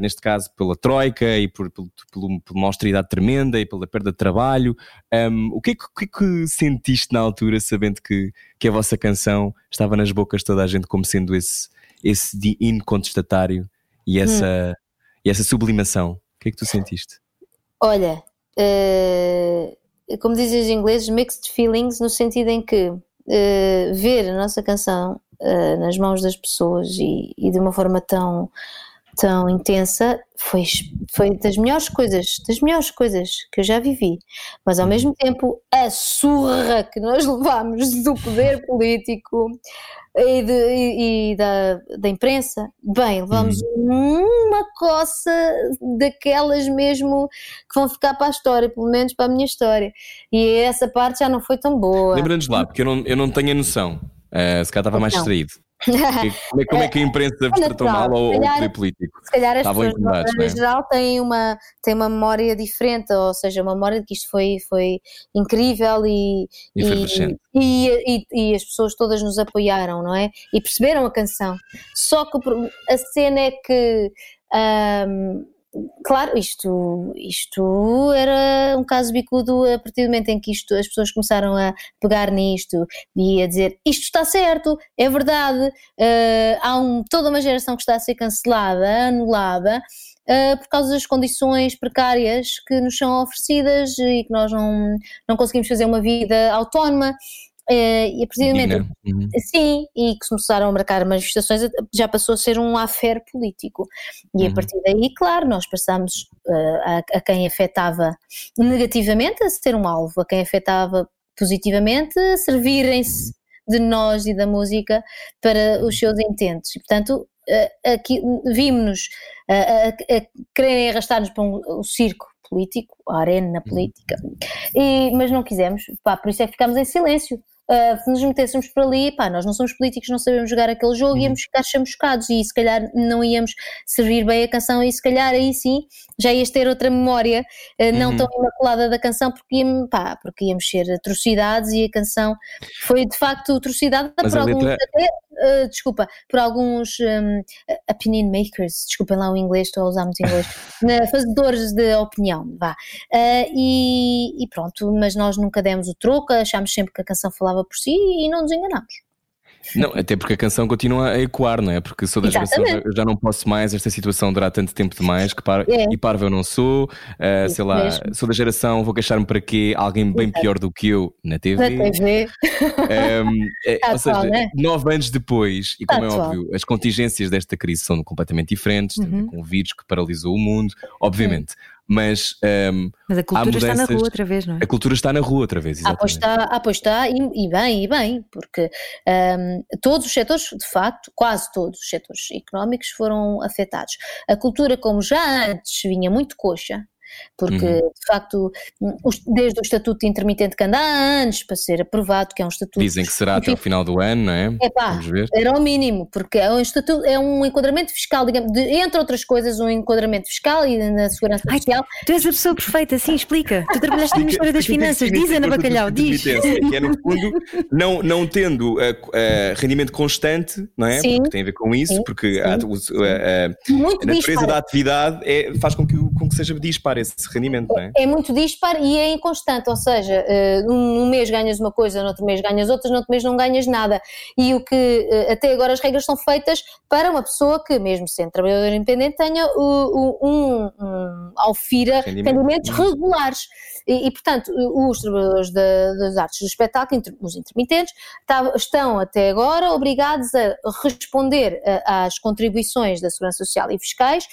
neste caso pela Troika e por, por, por, por, uma austeridade tremenda e pela perda de trabalho. Um, o, que é que, o que, é que sentiste na altura, sabendo que, que a vossa canção estava nas bocas de toda a gente como sendo esse, esse hino contestatário e essa, hum. e essa sublimação? O que é que tu sentiste? Olha, uh, como dizem os ingleses, mixed feelings, no sentido em que uh, ver a nossa canção uh, nas mãos das pessoas e, e, de uma forma tão, tão intensa foi, foi das melhores coisas, das melhores coisas que eu já vivi. Mas ao mesmo tempo, a surra que nós [laughs] levámos do poder político e, de, e, e da, da imprensa, bem, levamos uhum. uma coça daquelas mesmo que vão ficar para a história, pelo menos para a minha história. E essa parte já não foi tão boa. Lembrando-nos lá, porque eu não, eu não tenho a noção. Uh, se calhar estava mais distraído. [laughs] Como é, como é que a imprensa vos tratou mal ou, calhar, o poder político? Se calhar as pessoas, em é? geral, têm uma, têm uma memória diferente, ou seja, uma memória de que isto foi, foi incrível e, e, e, e, e as pessoas todas nos apoiaram, não é? E perceberam a canção. Só que a cena é que. Claro, isto, isto era um caso bicudo a partir do momento em que isto, as pessoas começaram a pegar nisto e a dizer isto está certo, é verdade, uh, há um, toda uma geração que está a ser cancelada, anulada, uh, por causa das condições precárias que nos são oferecidas e que nós não, não conseguimos fazer uma vida autónoma. Uh, e a partir do momento, uhum. sim, e que começaram a marcar manifestações, já passou a ser um affair político. E uhum. a partir daí, claro, nós passamos uh, a, a, quem afetava negativamente a ser um alvo, a quem afetava positivamente a servirem-se de nós e da música para os seus intentos. E, portanto, uh, aqui vimos-nos a, a, quererem arrastar-nos para um, um circo político, a arena uhum. política, e, mas não quisemos, pá, por isso é que ficámos em silêncio uh, se nos metêssemos por ali, pá, nós não somos políticos, não sabemos jogar aquele jogo, uhum. íamos ficar chamuscados e se calhar não íamos servir bem a canção e se calhar aí sim já ias ter outra memória uh, não uhum. tão imaculada da canção porque, íamos, pá, porque íamos ser atrocidades e a canção foi de facto atrocidade Mas por alguns letra... até, uh, desculpa, por alguns um, opinion makers, desculpem lá o inglês, estou a usar muito inglês, [laughs] fazedores de opinião, vá. E, e, pronto, mas nós nunca demos o troco, achámos sempre que a canção falava por si e não nos enganamos. Não, até porque a canção continua a ecoar, não é? Porque sou da geração, eu já não posso mais, esta situação durar tanto tempo demais, que par, é. e parvo eu não sou, uh, sei lá, mesmo. sou da geração, vou queixar-me para quê? Alguém bem Exato. pior do que eu na TV. Na TV. Um, [laughs] é, ou seja, né? nove anos depois, e como é óbvio, as contingências desta crise são completamente diferentes, uhum. com o vírus que paralisou o mundo, obviamente. Mas, um, Mas a cultura está na rua outra vez, não é? A cultura está na rua outra vez, exatamente. Ah, pois está, ah, pois está e, e, bem, e bem, porque um, todos os setores, de facto, quase todos os setores económicos foram afetados. A cultura, como já antes vinha muito coxa, porque Uhum. de facto, desde o estatuto de intermitente que anda há anos para ser aprovado, que é um estatuto. Dizem que será até o final do ano, não é? Epá, Vamos ver. era o mínimo, porque é um, estatuto, é um enquadramento fiscal, digamos, de- entre outras coisas, um enquadramento fiscal e na segurança Ai, social. Tu és a pessoa perfeita, sim, explica. Tu trabalhaste no Ministério das Finanças, diz Ana Bacalhau, diz. Que é, no fundo, não, não tendo eh, eh, rendimento constante, não é? Sim. Porque tem a ver com isso, Sim, porque sim, a, a- a- a natureza disparo. da atividade é- faz com que, o- com que seja dispar esse rendimento, não é? É muito dispar e é inconstante, ou seja, eh, num num mês ganhas uma coisa, no outro mês ganhas outras, no outro mês não ganhas nada. E o que eh, até agora as regras são feitas para uma pessoa que, mesmo sendo trabalhador independente, tenha o- um, um alfira Rendimento. rendimentos regulares. E, e, portanto, os trabalhadores da- das artes do espetáculo, inter- os intermitentes, tá- estão até agora obrigados a responder a- às contribuições da Segurança Social e fiscais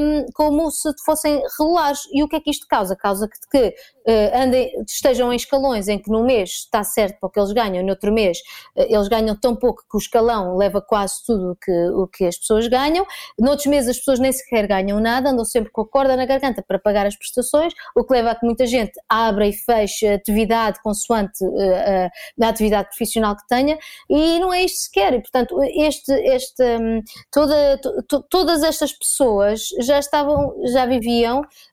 hum, como se fossem regulares. E o que é que isto causa? Causa que, que eh, andem, estejam em escalões em que num mês está certo para o que eles ganham, no outro mês eh, eles ganham tão pouco que o escalão leva quase tudo que, o que as pessoas ganham, noutros meses as pessoas nem sequer ganham nada, andam sempre com a corda na garganta para pagar as prestações, o que leva a que muita gente abra e feche atividade consoante eh, a, atividade profissional que tenha, e não é isto que se quer, e portanto este, este, hum, toda, to- to- todas estas pessoas já estavam, já viviam,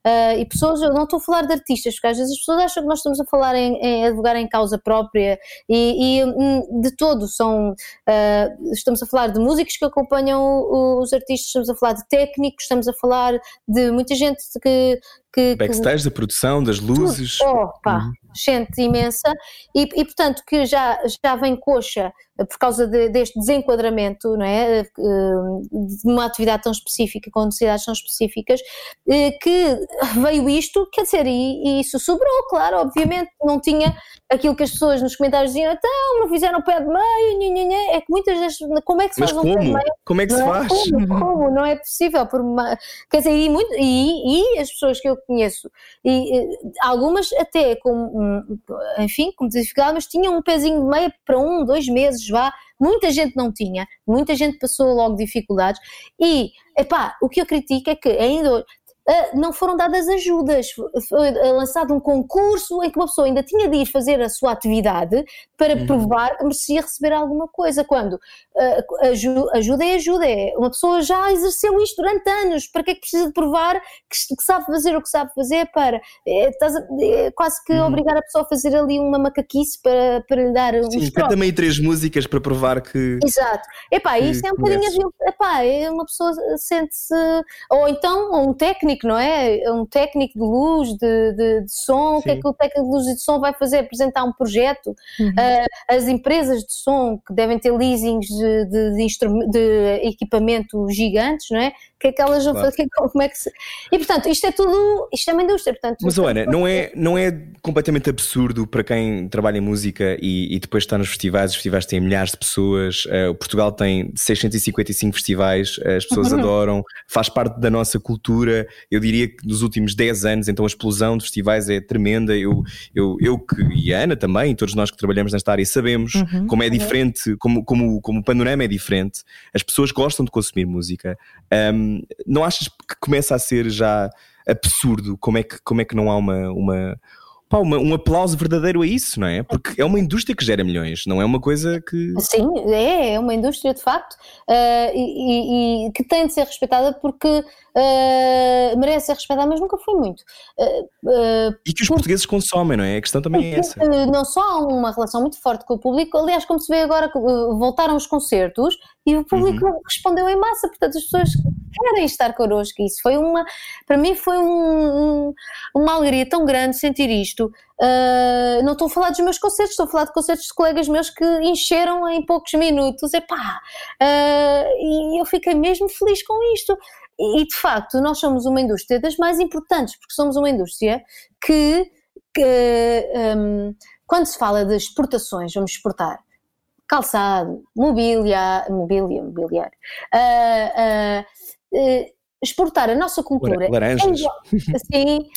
eh, e pessoas, eu não estou a falar de artistas, porque às vezes as pessoas acham que nós estamos a falar em, em advogar em causa própria, e, e, hum, de todo são, eh, estamos a falar de músicos que acompanham os artistas, estamos a falar de técnicos, estamos a falar de muita gente que... que, que Backstage, da produção, das luzes. Oh, pá, gente imensa, e, e, portanto que já, já vem coxa eh, por causa de- deste desenquadramento, não é? Eh, De uma atividade tão específica, com necessidades tão específicas, eh, que veio isto, quer dizer, e, e isso sobrou, claro, obviamente, não tinha aquilo que as pessoas nos comentários diziam, então, não fizeram pé de meio, nhe. é que muitas das. Como é que se Mas faz um pé de como? meio? Como é que se Não é? faz? Como, como? Não é possível. Por uma... Quer dizer, e, muito- e- e as pessoas que eu conheço, e, eh, algumas até com, hum, enfim, com dificuldade, mas tinham um pezinho de meia para um, dois meses, vá. Muita gente não tinha, muita gente passou logo dificuldades. E, epá, o que eu critico é que ainda não foram dadas ajudas. Foi ah, lançado um concurso em que uma pessoa ainda tinha de ir fazer a sua atividade para Uhum. provar que merecia receber alguma coisa. Quando aju- ajuda é ajuda, é uma pessoa já exerceu isto durante anos, para que é que precisa de provar que, que sabe fazer o que sabe fazer para é, estás a- é quase que obrigar a pessoa a fazer ali uma macaquice para, para lhe dar uns Sim, canta meio três músicas para provar que. Exato. Epá, que isso é um bocadinho epá, é uma pessoa sente-se, ou então um técnico, não é? Um técnico de luz, de, de, de som, o que é Sim. que o técnico de luz e de som vai fazer? Apresentar um projeto? Ah, as empresas de som que devem ter leasings de, de, de equipamento gigantes, não é? O que é que elas vão Claro. fazer? [laughs] Como é que se... E portanto, isto é tudo, isto é uma indústria, portanto... Mas, Ana, não é, não é completamente absurdo para quem trabalha em música e, e depois está nos festivais? Os festivais têm milhares de pessoas. o Portugal tem 655 festivais, eh, as pessoas Uhum. adoram, faz parte da nossa cultura. Eu diria que nos últimos 10 anos, então a explosão de festivais é tremenda. Eu, eu, eu que, e a Ana também, todos nós que trabalhamos nesta área, sabemos Uhum. como é diferente, como, como, como o panorama é diferente. As pessoas gostam de consumir música. Ahm, não achas que começa a ser já absurdo como é que, como é que não há uma, uma, pá, uma- um aplauso verdadeiro a isso, não é? Porque é uma indústria que gera milhões, não é uma coisa que. Sim, é, é uma indústria de facto eh, e, e- e que tem de ser respeitada porque eh, merece ser respeitada, mas nunca foi muito. Eh, E que os portugueses consomem, não é? A questão também é essa. porque não só há uma relação muito forte com o público, aliás, como se vê agora voltaram os concertos e o público Uhum. respondeu em massa, portanto as pessoas querem estar connosco. Isso foi uma, para mim foi um- um- uma alegria tão grande sentir isto. Uh, não estou a falar dos meus concertos, estou a falar de concertos de colegas meus que encheram em poucos minutos. Epá, uh, e eu fiquei mesmo feliz com isto. E de facto, nós somos uma indústria das mais importantes, porque somos uma indústria que, que, um, quando se fala de exportações, vamos exportar calçado, mobília, mobília, mobiliário, uh, uh, uh, exportar a nossa cultura Lara- Laranjas. assim,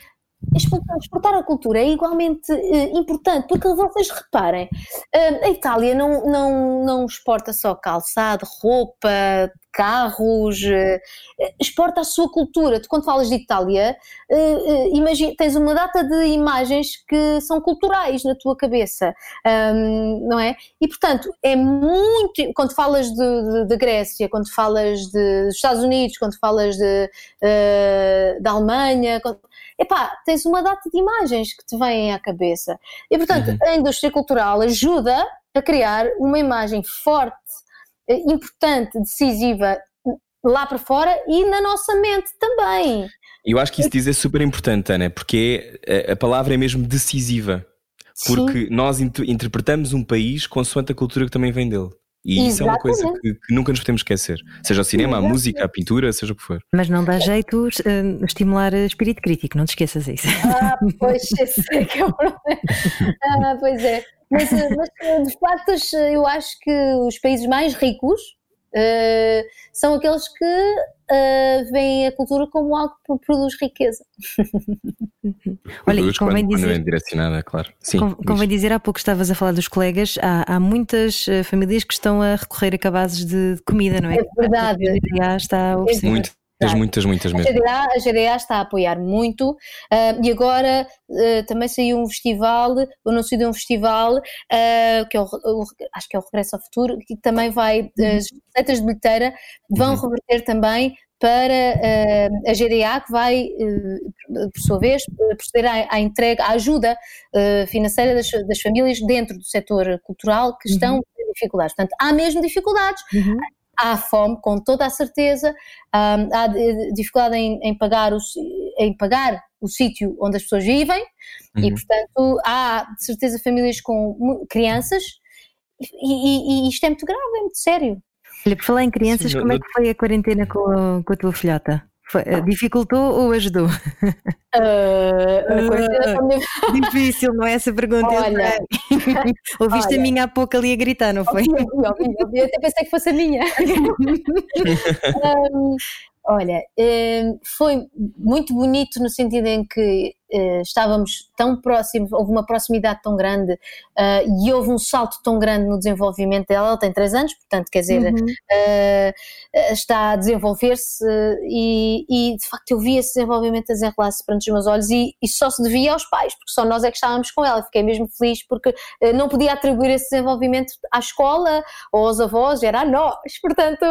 exportar a cultura é igualmente uh, importante, porque vocês reparem, uh, a Itália não, não, não exporta só calçado, roupa, carros, uh, exporta a sua cultura. Tu, quando falas de Itália, imagina, tens uma data de imagens que são culturais na tua cabeça, não é? E, portanto, é muito. Quando falas de, de, de Grécia, quando falas de, dos Estados Unidos, quando falas de, da Alemanha, quando, epá, tens uma data de imagens que te vêm à cabeça. E, portanto, uhum. a indústria cultural ajuda a criar uma imagem forte, eh, importante, decisiva lá para fora e na nossa mente também. Eu acho que isso diz é super importante, Ana, porque é, a palavra é mesmo decisiva. Porque Sim. nós interpretamos um país consoante a cultura que também vem dele. E Exatamente. isso é uma coisa que, que, nunca nos podemos esquecer. Seja o cinema, Exatamente. a música, a pintura, seja o que for. Mas não dá jeito uh, estimular espírito crítico, não te esqueças disso. Ah, pois, esse é que é o problema. [laughs] Ah, pois é. Mas, eh, mas, eh, de facto, eu acho que os países mais ricos uh, são aqueles que uh, veem a cultura como algo que produz riqueza. Olha, e convém quando, dizer, quando é direcionada, claro. Sim, convém dizer, há pouco estavas a falar dos colegas, há, há muitas famílias que estão a recorrer a cabazes de comida, não é? É verdade. A está a oferecer. Muito. Muitas, muitas, muitas mesmo. A GDA, a GDA está a apoiar muito uh, e agora uh, também saiu um festival, o anúncio de um festival, uh, que é o, o, acho que é o Regresso ao Futuro, que também vai, uhum. as receitas de bilheteira vão uhum. reverter também para a GDA, que vai, por sua vez, proceder à, à entrega, à ajuda financeira das, das, famílias dentro do setor cultural que estão uhum. em dificuldades. Portanto, há mesmo dificuldades. Uhum. Há fome, com toda a certeza, um, há dificuldade em, em, pagar o, em pagar o sítio onde as pessoas vivem uhum. e, portanto, há de certeza famílias com crianças e, e, e isto é muito grave, é muito sério. Olha, por falar em crianças, Sim, como é que foi a quarentena com, com a tua filhota? Foi, eh, dificultou ou ajudou? Uh, uh, difícil, não é essa pergunta? Olha, [laughs] Ouviste olha, a minha há pouco ali a gritar, não foi? Ouvi, ouvi, ouvi, eu até pensei que fosse a minha. [laughs] um, olha, um, foi muito bonito no sentido em que estávamos tão próximos, houve uma proximidade tão grande uh, e houve um salto tão grande no desenvolvimento dela. Ela tem 3 anos, portanto, quer dizer, uhum. uh, está a desenvolver-se e, e, de facto eu vi esse desenvolvimento a desenrolar-se perante os meus olhos e, e, só se devia aos pais, porque só nós é que estávamos com ela. Fiquei mesmo feliz porque não podia atribuir esse desenvolvimento à escola ou aos avós, era a nós. [laughs] Portanto,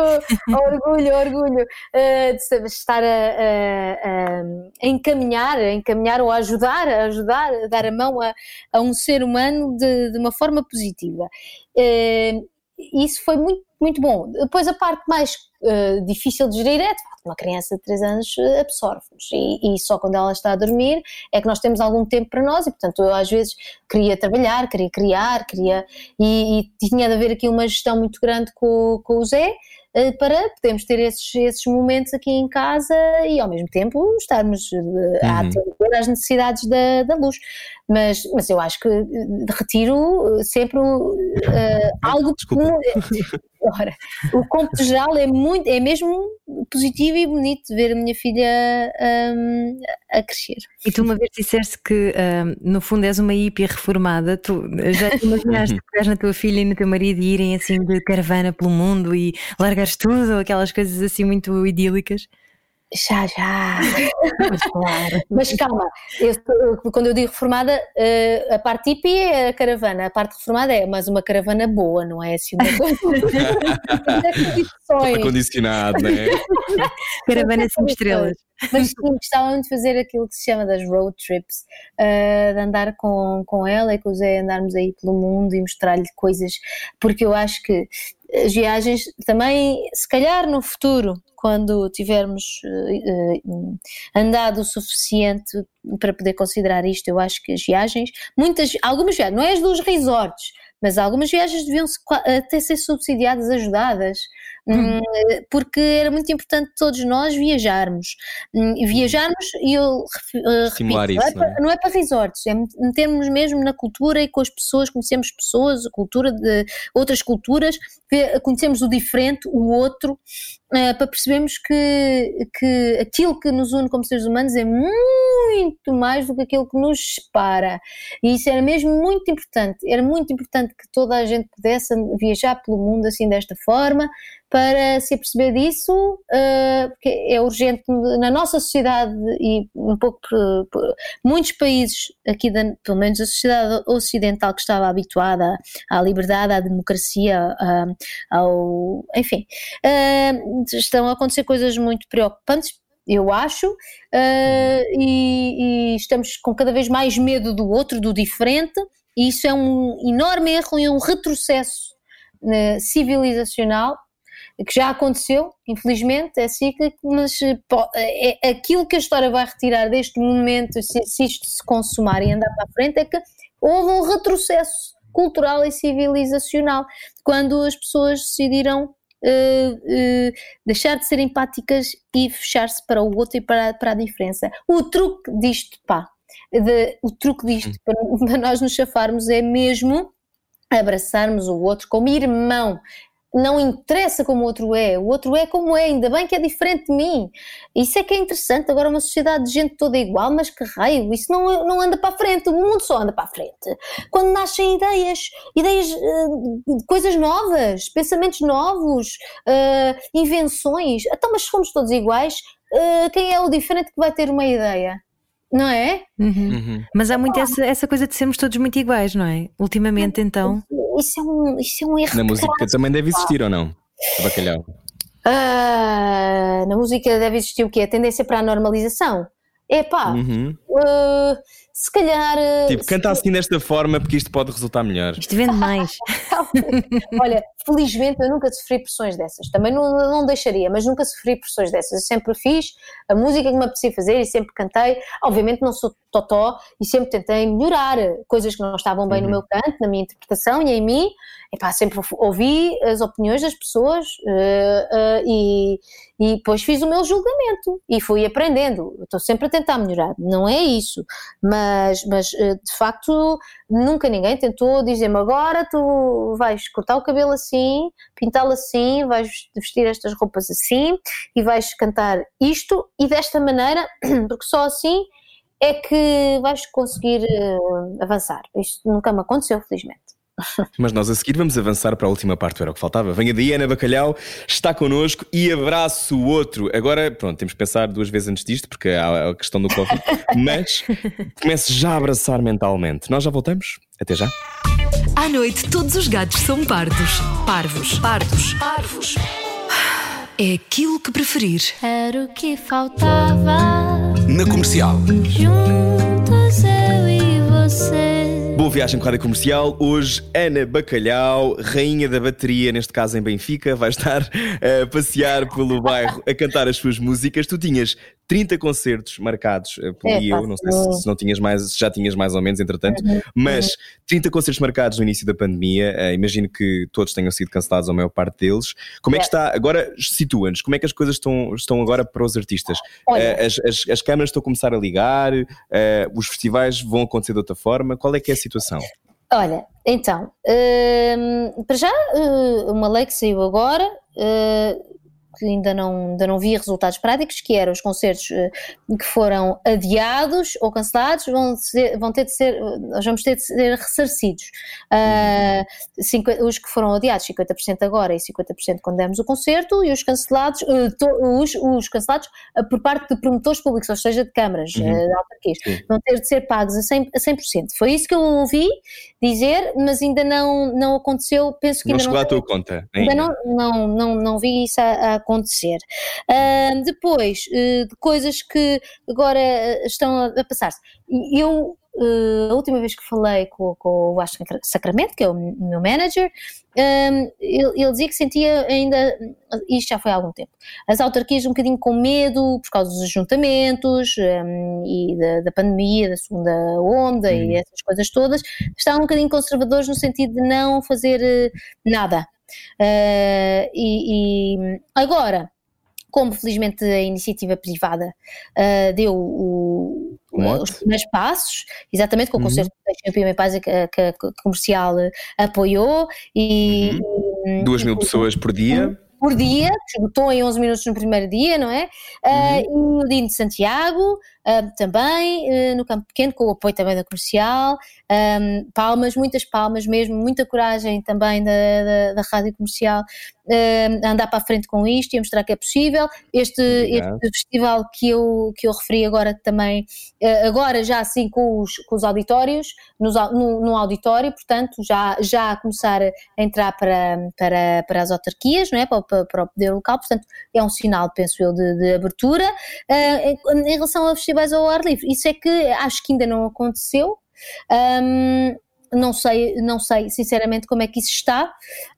orgulho, orgulho de estar a, a, a encaminhar, a encaminhar ou ajudar, a ajudar, a dar a mão a, a um ser humano de, de uma forma positiva. Uh, isso foi muito, muito bom. Depois a parte mais uh, difícil de gerir é, de facto, uma criança de 3 anos eh, absorve-nos e, e, só quando ela está a dormir é que nós temos algum tempo para nós e, portanto, eu às vezes queria trabalhar, queria criar, queria... E, e tinha de haver aqui uma gestão muito grande com, com o Zé, para podermos ter esses, esses momentos aqui em casa e ao mesmo tempo estarmos eh, a uhum. atender às necessidades da, da luz. Mas, mas eu acho que eh, retiro sempre uh, [laughs] algo Desculpa. [laughs] Ora, o geral é muito, é mesmo positivo e bonito ver a minha filha um, a crescer. E tu uma vez disseste que um, no fundo és uma hippie reformada, tu já te imaginaste [laughs] pegares na tua filha e no teu marido e irem assim de caravana pelo mundo e largares tudo, aquelas coisas assim muito idílicas? Já, já. Mas, claro. Mas calma, eu, quando eu digo reformada, eh, a parte hippie é a caravana, a parte reformada é mais uma caravana boa, não é assim uma coisa. [laughs] condicionado, não é? [laughs] caravana sem estrelas. Mas sim, gostava muito de fazer aquilo que se chama das road trips, uh, de andar com, com ela e com o Zé, andarmos aí pelo mundo e mostrar-lhe coisas, porque eu acho que as viagens também, se calhar no futuro, quando tivermos uh, andado o suficiente para poder considerar isto, eu acho que as viagens, muitas, algumas viagens, não é as dos resorts, mas algumas viagens deviam até ser subsidiadas, ajudadas, hum. porque era muito importante todos nós viajarmos. Hum, viajarmos, e eu uh, repito, não, é para, não é para resorts, é metermos mesmo na cultura e com as pessoas, conhecemos pessoas, cultura de outras culturas, conhecemos o diferente, o outro, uh, para percebermos que, que aquilo que nos une como seres humanos é muito muito mais do que aquilo que nos separa. E isso era mesmo muito importante. Era muito importante que toda a gente pudesse viajar pelo mundo assim desta forma, para se perceber disso, uh, porque é urgente na nossa sociedade e um pouco por, por muitos países aqui, da, pelo menos a sociedade ocidental que estava habituada à liberdade, à democracia, ao, enfim, uh, estão a acontecer coisas muito preocupantes eu acho, uh, e, e, estamos com cada vez mais medo do outro, do diferente, e isso é um enorme erro e um retrocesso uh, civilizacional que já aconteceu, infelizmente, é cíclico, mas eh, é aquilo que a história vai retirar deste momento, se, se isto se consumar e andar para a frente, é que houve um retrocesso cultural e civilizacional quando as pessoas decidiram Uh, uh, deixar de ser empáticas e fechar-se para o outro e para, para a diferença. O truque disto, pá, de, o truque disto para, [laughs] para, nós nos chafarmos é mesmo abraçarmos o outro como irmão não interessa como o outro é, o outro é como é, ainda bem que é diferente de mim. Isso é que é interessante. Agora, uma sociedade de gente toda igual, mas que raio, isso não, não anda para a frente, o mundo só anda para a frente. Quando nascem ideias, ideias, uh, coisas novas, pensamentos novos, uh, invenções. Então, mas se fomos todos iguais, uh, quem é o diferente que vai ter uma ideia? não é? Uhum. Uhum. Mas há muito essa, essa coisa de sermos todos muito iguais, não é? Ultimamente, então. Isso é um, isso é um erro. Na música também deve existir ou não? Bacalhau. Uh, na música deve existir o quê? A tendência para a normalização. Epá, uhum. uh, se calhar. Uh, tipo, canta assim desta forma porque isto pode resultar melhor. Isto vende [laughs] mais. [laughs] Olha, felizmente eu nunca sofri pressões dessas. Também não, não deixaria, mas nunca sofri pressões dessas. Eu sempre fiz a música que me apetecia fazer e sempre cantei. Obviamente não sou totó e sempre tentei melhorar coisas que não estavam bem uhum. no meu canto, na minha interpretação e em mim. Epá, sempre ouvi as opiniões das pessoas uh, uh, e, e depois fiz o meu julgamento e fui aprendendo. Estou sempre a tentar melhorar, não é isso. Mas, mas uh, de facto, nunca ninguém tentou dizer-me agora tu vais cortar o cabelo assim, pintá-lo assim, vais vestir estas roupas assim e vais cantar isto e desta maneira, [clears throat] porque só assim é que vais conseguir avançar. Isto nunca me aconteceu, felizmente. Mas nós a seguir vamos avançar para a última parte, era o que faltava. Venha daí, Ana Bacalhau, está connosco e abraço o outro. Agora, pronto, temos que pensar duas vezes antes disto, porque há a questão do Covid, [laughs] mas comece já a abraçar mentalmente. Nós já voltamos? Até já. À noite, todos os gatos são pardos. Parvos, pardos, parvos. É aquilo que preferir. Era o que faltava. Na comercial. Juntos eu e você. Boa viagem com a Rádio Comercial. Hoje, Ana Bacalhau, rainha da bateria, neste caso em Benfica, vai estar a passear pelo bairro a cantar as suas músicas. Tu tinhas 30 concertos marcados eh, é, eu, não sei se, se, não tinhas mais, se já tinhas mais ou menos, entretanto, uhum. mas 30 concertos marcados no início da pandemia. Uh, imagino que todos tenham sido cancelados, a maior parte deles. Como é que está? Agora, situa-nos, como é que as coisas estão, estão agora para os artistas? Uh, as, as, as câmaras estão a começar a ligar, uh, os festivais vão acontecer de outra forma. Qual é que é a situação? Olha, então, uh, para já, uma lei que saiu agora, que ainda não, ainda não vi resultados práticos, que eram os concertos eh, que foram adiados ou cancelados, vão, ser, vão ter de ser, nós vamos ter de ser ressarcidos. Uh, ah, 50, os que foram adiados, 50% agora e 50% quando demos o concerto, e os cancelados, uh, to, os, os, cancelados uh, por parte de promotores públicos, ou seja, de câmaras, uhum. de autarquias, vão ter de ser pagos a 100%, a 100%. Foi isso que eu ouvi dizer, mas ainda não, não aconteceu, penso que não ainda chegou não... à tua conta. Ainda, ainda não, não, não, não vi isso a, a acontecer. Uh, depois, uh, de coisas que agora estão a, passar-se. Eu Uh, a última vez que falei com, com o Vasco Sacramento, que é o meu manager, um, ele, ele, dizia que sentia ainda, isto já foi há algum tempo, as autarquias um bocadinho com medo por causa dos ajuntamentos um, e da, da, pandemia, da segunda onda e essas coisas todas, estavam um bocadinho conservadores no sentido de não fazer nada. Uh, e, e, agora, como felizmente a iniciativa privada uh, deu o, os primeiros passos, exatamente com o uhum. concerto da Champion Paz que, que a comercial apoiou e, uhum. duas mil pessoas por dia por dia, esgotou em 11 minutos no primeiro dia, não é? Uh, e o Dino de Santiago, uh, também uh, no campo pequeno, com o apoio também da comercial. Um, palmas, muitas palmas mesmo, muita coragem também da, da, da rádio comercial uh, a andar para a frente com isto e a mostrar que é possível. Este, este festival que eu, que eu referi agora também, uh, agora já assim com os, com os auditórios, nos, no, no, auditório, portanto, já, já a começar a entrar para, para, para as autarquias, não é? para, para, para o poder local, portanto, é um sinal, penso eu, de, de abertura. Uh, em, em, relação a festivais ao ar livre, isso é que acho que ainda não aconteceu. Um, não sei, não sei sinceramente como é que isso está.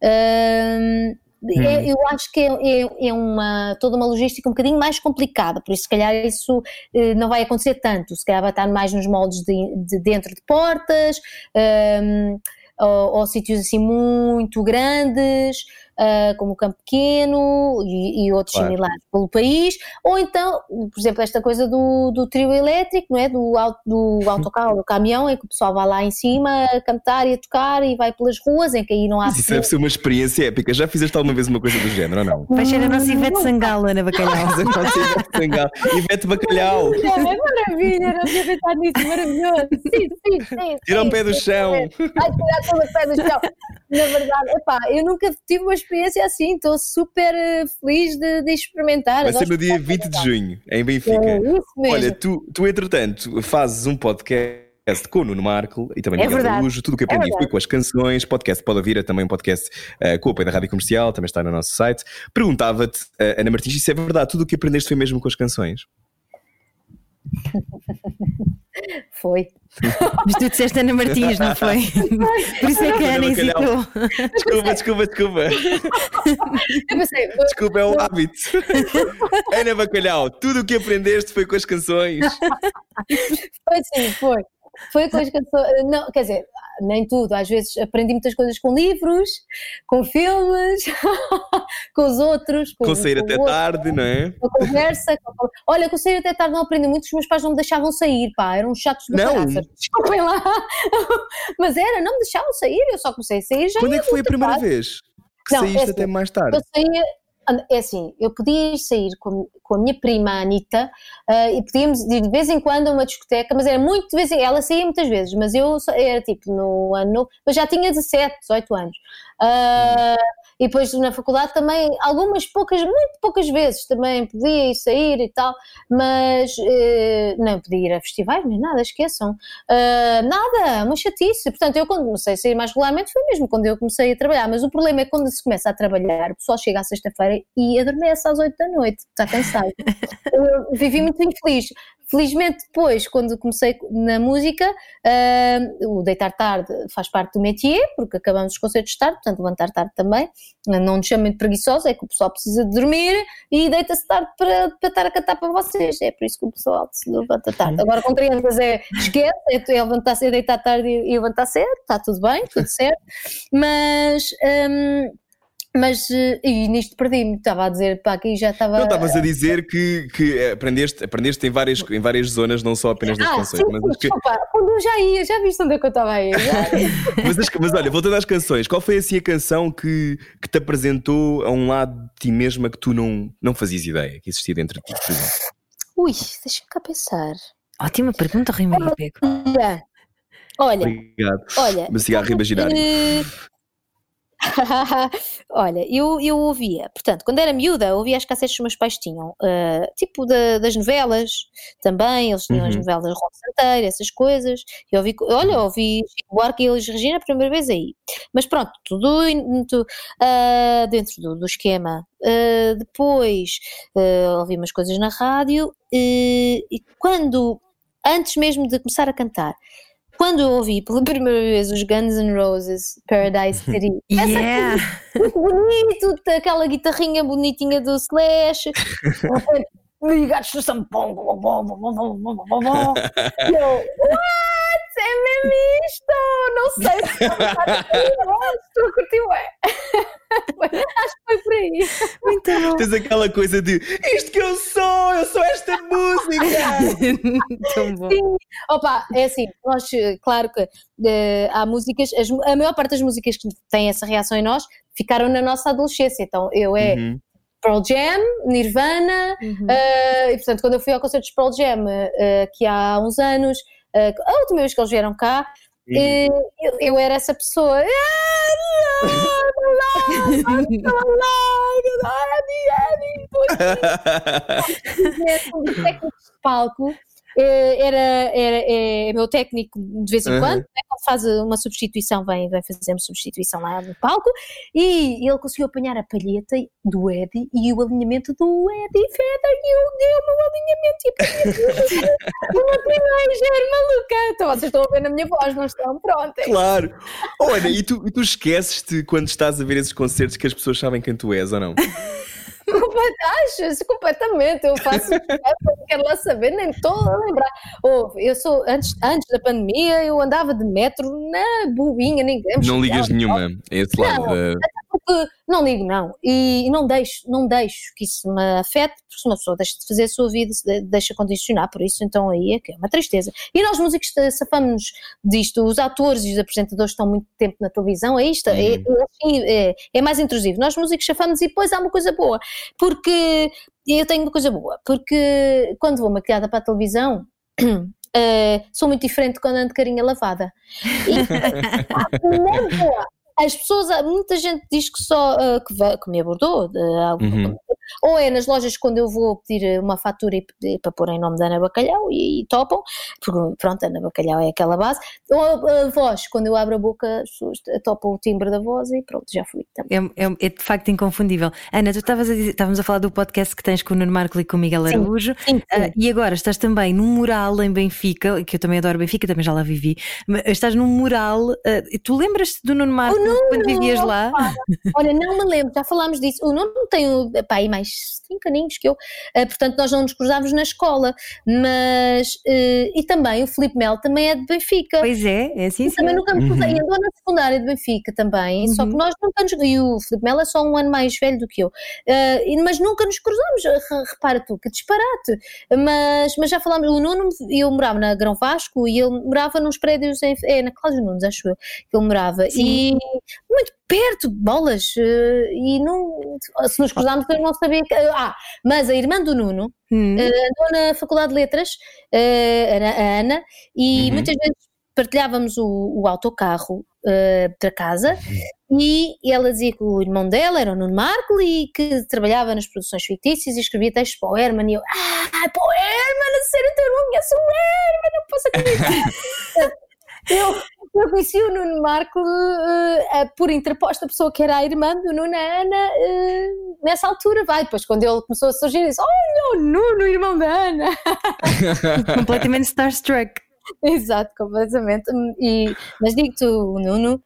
Um, Hum. É, eu acho que é, é, é, uma, toda uma logística um bocadinho mais complicada, por isso se calhar isso eh, não vai acontecer tanto, se calhar vai estar mais nos moldes de, de dentro de portas, um, ou, ou sítios assim muito grandes, uh, como o Campo Pequeno e, e outros claro. similares pelo país, ou então, por exemplo, esta coisa do, do trio elétrico, não é? do, do autocarro, do caminhão, em que o pessoal vai lá em cima a cantar e a tocar e vai pelas ruas, em que aí não há... Mas isso deve ser uma experiência épica. Já fizeste alguma vez uma coisa do género ou não? Vai ser a nossa Ivete Sangalo, Ana Bacalhau. a nossa Ivete Sangalo. Ivete Bacalhau. É maravilha, não tinha pensado nisso, maravilhoso. Sim, sim, sim. Tira o pé do chão. Vai tirar todo o pé do chão. Na verdade, epá, eu nunca tive uma experiência assim, estou super eh, feliz de, de experimentar. Vai ser no dia 20 de junho, em Benfica. É. Olha, tu, tu entretanto fazes um podcast com o Nuno Marco e também é Miguel Araújo, tudo o que aprendi é foi com as canções, podcast pode ouvir, é também um podcast uh, com o apoio da Rádio Comercial, também está no nosso site. Perguntava-te, uh, Ana Martins, se é verdade, tudo o que aprendeste foi mesmo com as canções? [laughs] Foi. [laughs] Mas tu disseste Ana Martins, não foi? Por isso é que a Ana hesitou. Desculpa, desculpa, desculpa. Eu pensei, desculpa, é um hábito. Ana Bacalhau, tudo o que aprendeste foi com as canções. Foi sim, foi. Foi com as canções. Não, quer dizer, nem tudo. Às vezes aprendi muitas coisas com livros, com filmes, [laughs] com os outros. Com, com sair com até outro, tarde, não é? Com a conversa. Com... Olha, com sair até tarde não aprendi muito, os meus pais não me deixavam sair, pá, eram chatos de Não. Desculpem lá. [laughs] Mas era, não me deixavam sair, eu só comecei a sair já. Quando é que foi a primeira tarde. vez? Que não, saíste é assim, até mais tarde? Eu saía, é assim, eu podia sair com, com a minha prima a Anitta uh, e podíamos ir de vez em quando a uma discoteca, mas era muito de vez em ela saía muitas vezes, mas eu era tipo no ano, mas já tinha 17, 18 anos. Uh, e depois na faculdade também, algumas poucas, muito poucas vezes também podia ir sair e tal, mas uh, não podia ir a festivais nem nada, esqueçam. Uh, nada, uma chatice. Portanto, eu quando comecei a sair mais regularmente foi mesmo quando eu comecei a trabalhar, mas o problema é que quando se começa a trabalhar, o pessoal chega à sexta-feira e adormece às oito da noite, está cansado. [laughs] eu vivi muito infeliz. Felizmente, depois, quando comecei na música, uh, o deitar tarde faz parte do métier, porque acabamos os concertos tarde, portanto, levantar tarde também. Não nos chamem de preguiçosos, é que o pessoal precisa de dormir e deita-se tarde para, para estar a cantar para vocês. É por isso que o pessoal se levanta tarde. Agora, com crianças, é esquece, é, é levantar cedo, deitar tarde e, e levantar cedo, está tudo bem, tudo certo. Mas. Um, mas, eh, e nisto perdi-me, estava a dizer, pá, aqui já estava. Não, estavas a dizer que, que aprendeste, aprendeste em, várias, em várias zonas, não só apenas nas ah, canções. Sim, mas que... desculpa, quando eu já ia, já viste onde é que eu estava a ir? [laughs] mas, mas olha, voltando às canções, qual foi assim a canção que, que te apresentou a um lado de ti mesma que tu não, não fazias ideia que existia dentro de ti, por exemplo? Ui, deixa-me cá pensar. Ótima pergunta, Rui Maria Pego. Olha, Obrigado. olha, uma cigarra imaginário. [laughs] Olha, eu, eu ouvia, portanto, quando era miúda, ouvia as cassetes que os meus pais tinham, uh, tipo da, das novelas também, eles tinham uhum. as novelas da Rock Santeira, essas coisas. Eu ouvi, olha, eu ouvi Chico Buarque e Elis Regina a primeira vez aí. Mas pronto, tudo muito, uh, dentro do, do esquema. Uh, depois ouvi umas coisas na rádio e quando, antes mesmo de começar a cantar, quando eu ouvi pela [laughs] primeira vez os Guns N' Roses Paradise [laughs] City, yeah. muito bonito, aquela guitarrinha bonitinha do Slash, ligados no sampão, eu, what? É mesmo isto? Não sei se estou a curtir, Acho que foi por aí. Muito bom. Tens aquela coisa de isto que eu sou, eu sou esta música. [laughs] Tão bom. Sim, opa, é assim, nós, claro que uh, há músicas, as, a maior parte das músicas que têm essa reação em nós ficaram na nossa adolescência. Então eu é. Uhum Pearl Jam, Nirvana, Uhum. uh, e portanto, quando eu fui ao concerto de Pearl Jam, uh, aqui há uns anos, a última vez que eles vieram cá, Uhum. eh, eu, eu era essa pessoa. "Ah, um palco eh, era, era, é meu técnico de vez em Uhum. quando, né, quando faz uma substituição, vem, vem fazer uma substituição lá no palco, e ele conseguiu apanhar a palheta do Eddie e o alinhamento do Eddie Vedder, e eu dei o meu alinhamento e a palheta. uma teenager maluca. Então vocês estão a ver na minha voz, não estão? Pronto. Claro! Ana, e tu, e tu esqueces-te quando estás a ver esses concertos que as pessoas sabem quem tu és ou não? Achas completamente. Eu faço [laughs] não quero lá saber, nem estou a lembrar. Ouve, eu sou, antes, antes da pandemia, eu andava de metro na bobinha, ninguém me Não ligas nenhuma a esse lado Não. da. Porque não ligo, não. E não deixo, não deixo que isso me afete, porque se uma pessoa deixa de fazer a sua vida, se deixa condicionar por isso, então aí é que é uma tristeza. E nós músicos safamos disto, os atores e os apresentadores estão muito tempo na televisão, é isto, é, assim, é, é mais intrusivo. Nós músicos safamos e depois há uma coisa boa, porque eu tenho uma coisa boa, porque quando vou maquilhada para a televisão. [clears throat] eh, sou muito diferente quando ando de carinha lavada. E, [laughs] na boa, as pessoas, muita gente diz que só ah, que, que me abordou, algo- Uhum. Ou é nas lojas quando eu vou pedir uma fatura e pedir para pôr em nome da Ana Bacalhau e, topam, porque pronto, Ana Bacalhau é aquela base, ou a, a voz, quando eu abro a boca, topam o timbre da voz e pronto, já fui. É, é- é de facto inconfundível. Ana, tu estavas a dizer, estávamos a falar do podcast que tens com o Nuno Marco e com o Miguel Sim, Araújo. Sim, sim. Ah, e agora estás também num mural em Benfica, que eu também adoro Benfica, também já lá vivi. Mas estás num mural. ah, tu lembras-te do Nuno Marco Nuno, quando vivias lá? Olha, não me lembro, já falámos disso. O Nuno tem pá, mais cinco aninhos que eu, eh, portanto nós não nos cruzávamos na escola, mas. eh, e também o Filipe Melo também é de Benfica. Pois é, é assim E também sim. nunca me cruzei, andou na secundária de Benfica também, só que Uhum. nós nunca nos. E o Filipe Melo é só um ano mais velho do que eu, Eh, mas nunca nos cruzamos, re- repara tu, que disparate. Mas, mas já falámos, o Nuno, eu morava na Grão Vasco e ele morava nos prédios, em, é, na Cláudio Nunes, acho eu, que ele morava, e muito perto, bolas, eh, e não, se nos cruzarmos eu não sabia que. Ah, mas a irmã do Nuno Hum. eh, andou na Faculdade de Letras, eh, a Ana, e Uhum. muitas vezes partilhávamos o, o autocarro eh, para casa e ela dizia que o irmão dela era o Nuno Marco e que trabalhava nas produções fictícias e escrevia textos para o Herman e eu, ah, para o Herman, a sério, teu irmão conhece o Herman, não posso acreditar. [laughs] eu, eu conheci o Nuno Marco eh, por interposta pessoa que era a irmã do Nuno, a Ana, eh, nessa altura, vai, depois quando ele começou a surgir, eu disse, olha o Nuno, irmão da Ana. [laughs] Completamente starstruck. Exato, completamente. E, mas digo-te, o Nuno,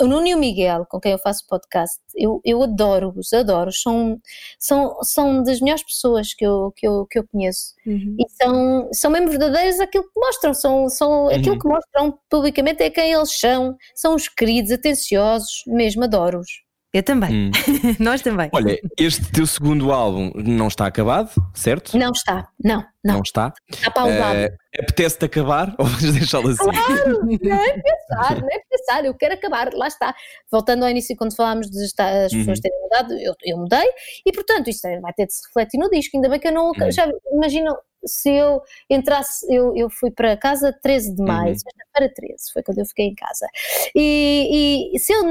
o Nuno e o Miguel, com quem eu faço podcast, eu, eu adoro-os, adoro. São, são, são das melhores pessoas que eu, que eu, que eu conheço. Uhum. E são, são mesmo verdadeiros aquilo que mostram, são, são aquilo que mostram publicamente é quem eles são. São os queridos, atenciosos, mesmo adoro-os. Eu também. Hum. [laughs] Nós também. Olha, este teu segundo álbum não está acabado, certo? Não está, não, não, está. está pausado. Eh, Apetece-te acabar [laughs] ou vais deixá-lo assim? Claro, nem pensar, nem pensar, eu quero acabar, lá está. Voltando ao início, quando falámos de as pessoas Uhum. terem mudado, eu, eu mudei e, portanto, isto vai ter de se refletir no disco. Ainda bem que eu não. Uhum. Já imaginam se eu entrasse, eu, eu fui para casa 13 de maio, Uhum. sexta-feira 13, foi quando eu fiquei em casa. E, e se eu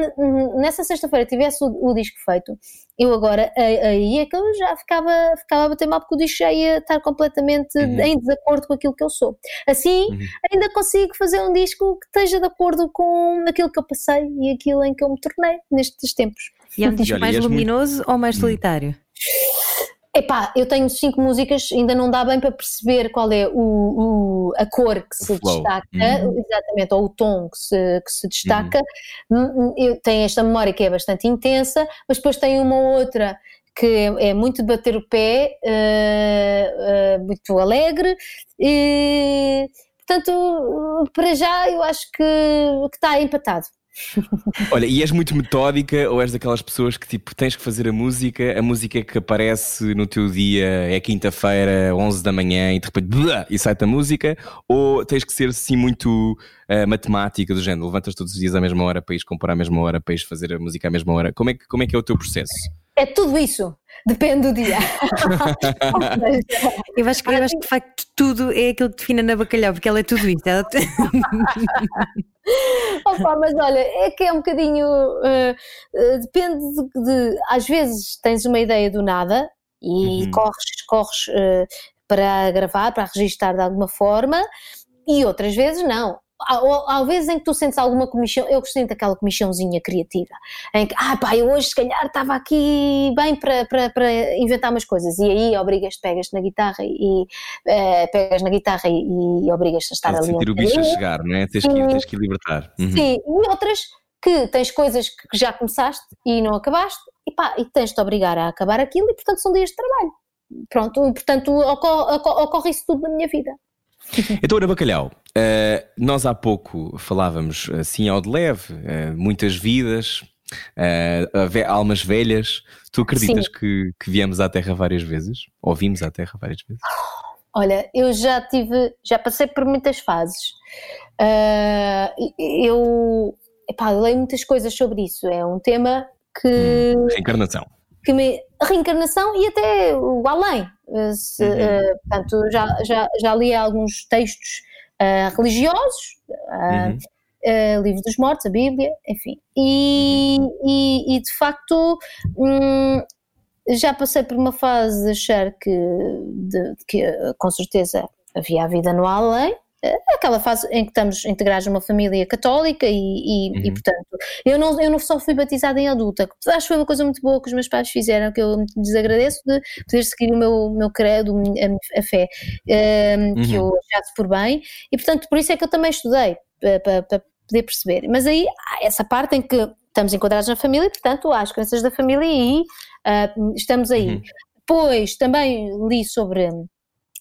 nessa sexta-feira tivesse o, o disco feito, eu agora, aí é que eu já ficava, ficava a bater mal porque o disco já ia estar completamente Uhum. em desacordo com aquilo que eu sou. Assim, Uhum. ainda consigo fazer um disco que esteja de acordo com aquilo que eu passei e aquilo em que eu me tornei nestes tempos. E é um disco olha, mais és muito- luminoso ou Hum. mais solitário? Epá, eu tenho cinco músicas, ainda não dá bem para perceber qual é o, o- a cor que se destaca, Uhum. exatamente, ou o tom que se, que se destaca. Hum, Eu tenho esta memória que é bastante intensa, mas depois tem uma outra que é, muito de bater o pé, eh, eh, muito alegre, e portanto, para já eu acho que, que está empatado. Olha, e és muito metódica ou és daquelas pessoas que tipo tens que fazer a música, a música que aparece no teu dia é quinta-feira, 11 da manhã e de repente blá, e sai-te a música, ou tens que ser assim muito eh, matemática do género, levantas todos os dias à mesma hora para ires comprar à mesma hora, para ires fazer a música à mesma hora. Como é que, como é, que é o teu processo? É tudo isso. Depende do dia. [laughs] eu acho que, eu acho que de facto tudo é aquilo que define a Ana Bacalhau, porque ela é tudo isto. Ela... [laughs] Opa, mas olha, é que é um bocadinho. Uh, uh, depende de, de, Às vezes tens uma ideia do nada e uhum. corres, corres uh, para gravar, para registar de alguma forma, e outras vezes não há, há vezes em que tu sentes alguma comissão, eu sinto aquela comissãozinha criativa, em que, ah pá, eu hoje se calhar estava aqui bem para, para, para inventar umas coisas, e aí obrigas-te, pegas na guitarra e uh, pegas na guitarra e, e obrigas-te a estar Pode ali. sentir o bicho a chegar, não é? Tens que, tens que libertar. Uhum. Sim, e outras que tens coisas que já começaste e não acabaste, e pá, e tens-te obrigar a acabar aquilo, e portanto são dias de trabalho. Pronto, portanto ocorre, ocorre isso tudo na minha vida. [laughs] Então, Ana Bacalhau, uh, nós há pouco falávamos assim ao de leve, uh, muitas vidas, uh, almas velhas. Tu acreditas que, que, viemos à Terra várias vezes? Ou vimos à Terra várias vezes? Olha, eu já tive, já passei por muitas fases. eu epá, leio muitas coisas sobre isso. É um tema que. Hum, reencarnação que me, reencarnação e até o além. Eh, se, uhum. uh, portanto, já, já, já li alguns textos uh, religiosos, uh, uhum. Livro dos Mortos, a Bíblia, enfim. E, uhum. e, e de facto. Hum, já passei por uma fase de achar que, de, que com certeza havia a vida no além, aquela fase em que estamos integrados numa família católica e, e, uhum. e, portanto, eu não, eu não só fui batizada em adulta, acho que foi uma coisa muito boa que os meus pais fizeram, que eu lhes agradeço de poder seguir o meu, meu credo, a, a fé, um, ehm, uhum. que eu achasse por bem, e portanto, por isso é que eu também estudei, para, para poder perceber. Mas aí, há essa parte em que estamos enquadrados na família, portanto, há as crenças da família e uh, estamos aí. Uhum. Pois, também li sobre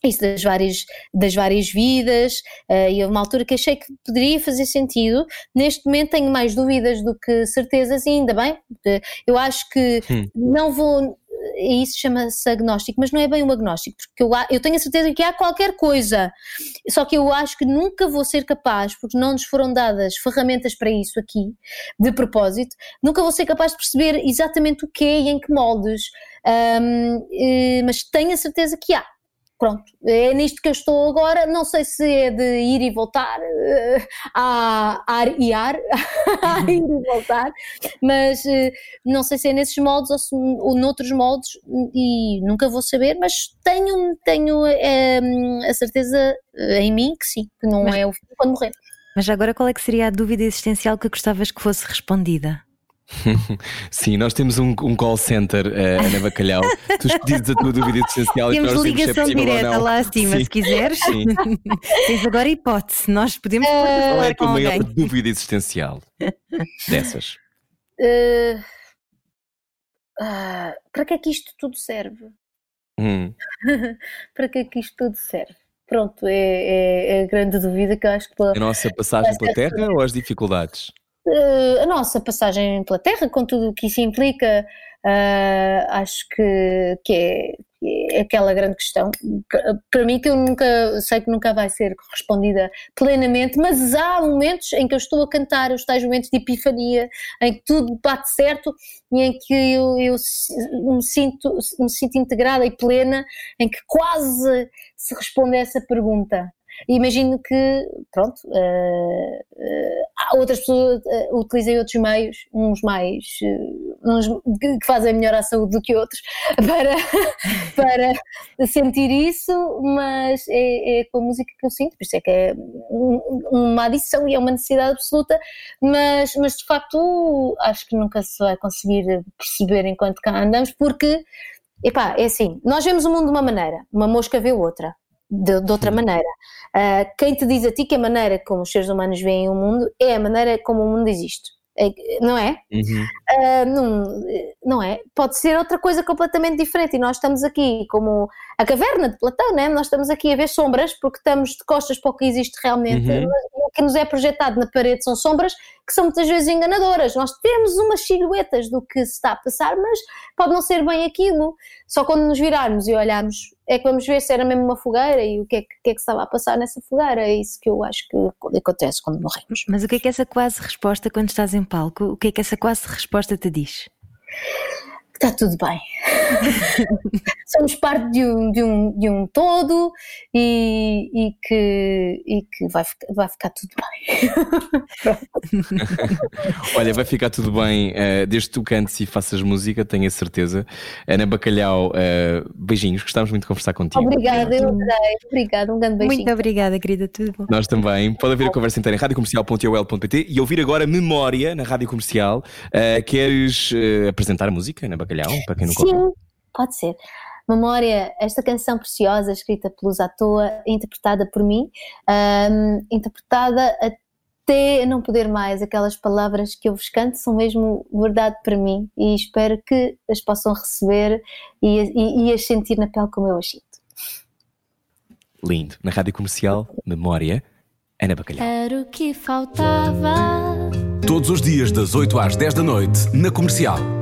isso das várias, das várias vidas, uh, e houve uma altura que achei que poderia fazer sentido. Neste momento tenho mais dúvidas do que certezas, e ainda bem, eu acho que hum. não vou. Isso chama-se agnóstico, mas não é bem um agnóstico, porque eu, eu tenho a certeza que há qualquer coisa, só que eu acho que nunca vou ser capaz, porque não nos foram dadas ferramentas para isso aqui, de propósito, nunca vou ser capaz de perceber exatamente o que é e em que moldes, um, eh, mas tenho a certeza que há pronto, é nisto que eu estou agora. Não sei se é de ir e voltar, uh, a ar e ar, [laughs] a ir e voltar, mas uh, não sei se é nesses moldes ou, se, ou noutros moldes e nunca vou saber, mas tenho, tenho uh, a certeza em mim que sim, que não mas, é o fim quando morrer. Mas agora qual é que seria a dúvida existencial que gostavas que fosse respondida? [laughs] Sim, nós temos um, um call center, uh, Ana Bacalhau. tu dizes a tua dúvida essencial temos e nós ligação se é direta lá acima, Sim. se quiseres. Sim. [laughs] Tens agora hipótese, nós podemos uh, Qual é a tua maior alguém. dúvida existencial [laughs] dessas? Uh, uh, para que é que isto tudo serve? Hum. para que é que isto tudo serve? Pronto, é, é, é, a grande dúvida que eu acho que. A nossa passagem pela Terra ou as dificuldades? Uh, a nossa passagem pela Terra, com tudo o que isso implica, uh, acho que, que é, é, aquela grande questão. Para mim, que eu nunca sei que nunca vai ser respondida plenamente, mas há momentos em que eu estou a cantar os tais momentos de epifania, em que tudo bate certo e em que eu, eu me, sinto, me sinto integrada e plena, em que quase se responde a essa pergunta. E imagino que, pronto, uh, uh, outras pessoas uh, utilizem outros meios, uns mais, uns que fazem melhor à saúde do que outros, [laughs] para, para sentir isso, mas é, é, com a música que eu sinto, por isso é que é uma adição e é uma necessidade absoluta, mas, mas de facto acho que nunca se vai conseguir perceber enquanto cá andamos, porque, epá, é assim, nós vemos o mundo de uma maneira, uma mosca vê outra de, de outra maneira. Uh, quem te diz a ti que a maneira como os seres humanos veem o mundo é a maneira como o mundo existe. É, não é? Uhum. Uh, não, não é? Pode ser outra coisa completamente diferente e nós estamos aqui como a caverna de Platão, né? nós estamos aqui a ver sombras porque estamos de costas para o que existe realmente. Uhum. O que nos é projetado na parede são sombras que são muitas vezes enganadoras. Nós temos umas silhuetas do que se está a passar, mas pode não ser bem aquilo. Só quando nos virarmos e olharmos é que vamos ver se era mesmo uma fogueira e o que é que, que, é que estava a passar nessa fogueira. É isso que eu acho que acontece quando morremos. Mas o que é que essa quase resposta, quando estás em palco, o que é que essa quase resposta te diz? está tudo bem. [laughs] Somos parte de um, de um, de um todo e, e que, e que vai, vai ficar tudo bem. [laughs] Olha, vai ficar tudo bem uh, desde que tu cantes e faças música, tenho a certeza. Ana Bacalhau, uh, beijinhos, gostávamos muito de conversar contigo. Obrigada, eu adorei. Obrigada, um grande beijinho. Muito obrigada, querida, tudo bom. Nós também. Pode ouvir a conversa inteira em radiocomercial.ol.pt e ouvir agora Memória na Rádio Comercial. Uh, queres apresentar a música, Ana Bacalhau, para quem não Sim, ouviu? Pode ser. Memória, esta canção preciosa, escrita pelos à toa, interpretada por mim, um, interpretada até não poder mais. Aquelas palavras que eu vos canto são mesmo verdade para mim e espero que as possam receber e, e, e as sentir na pele como eu as sinto. Lindo. Na rádio comercial, Memória, Ana Bacalhau. Era o que faltava. Todos os dias, das 8 às 10 da noite, na comercial.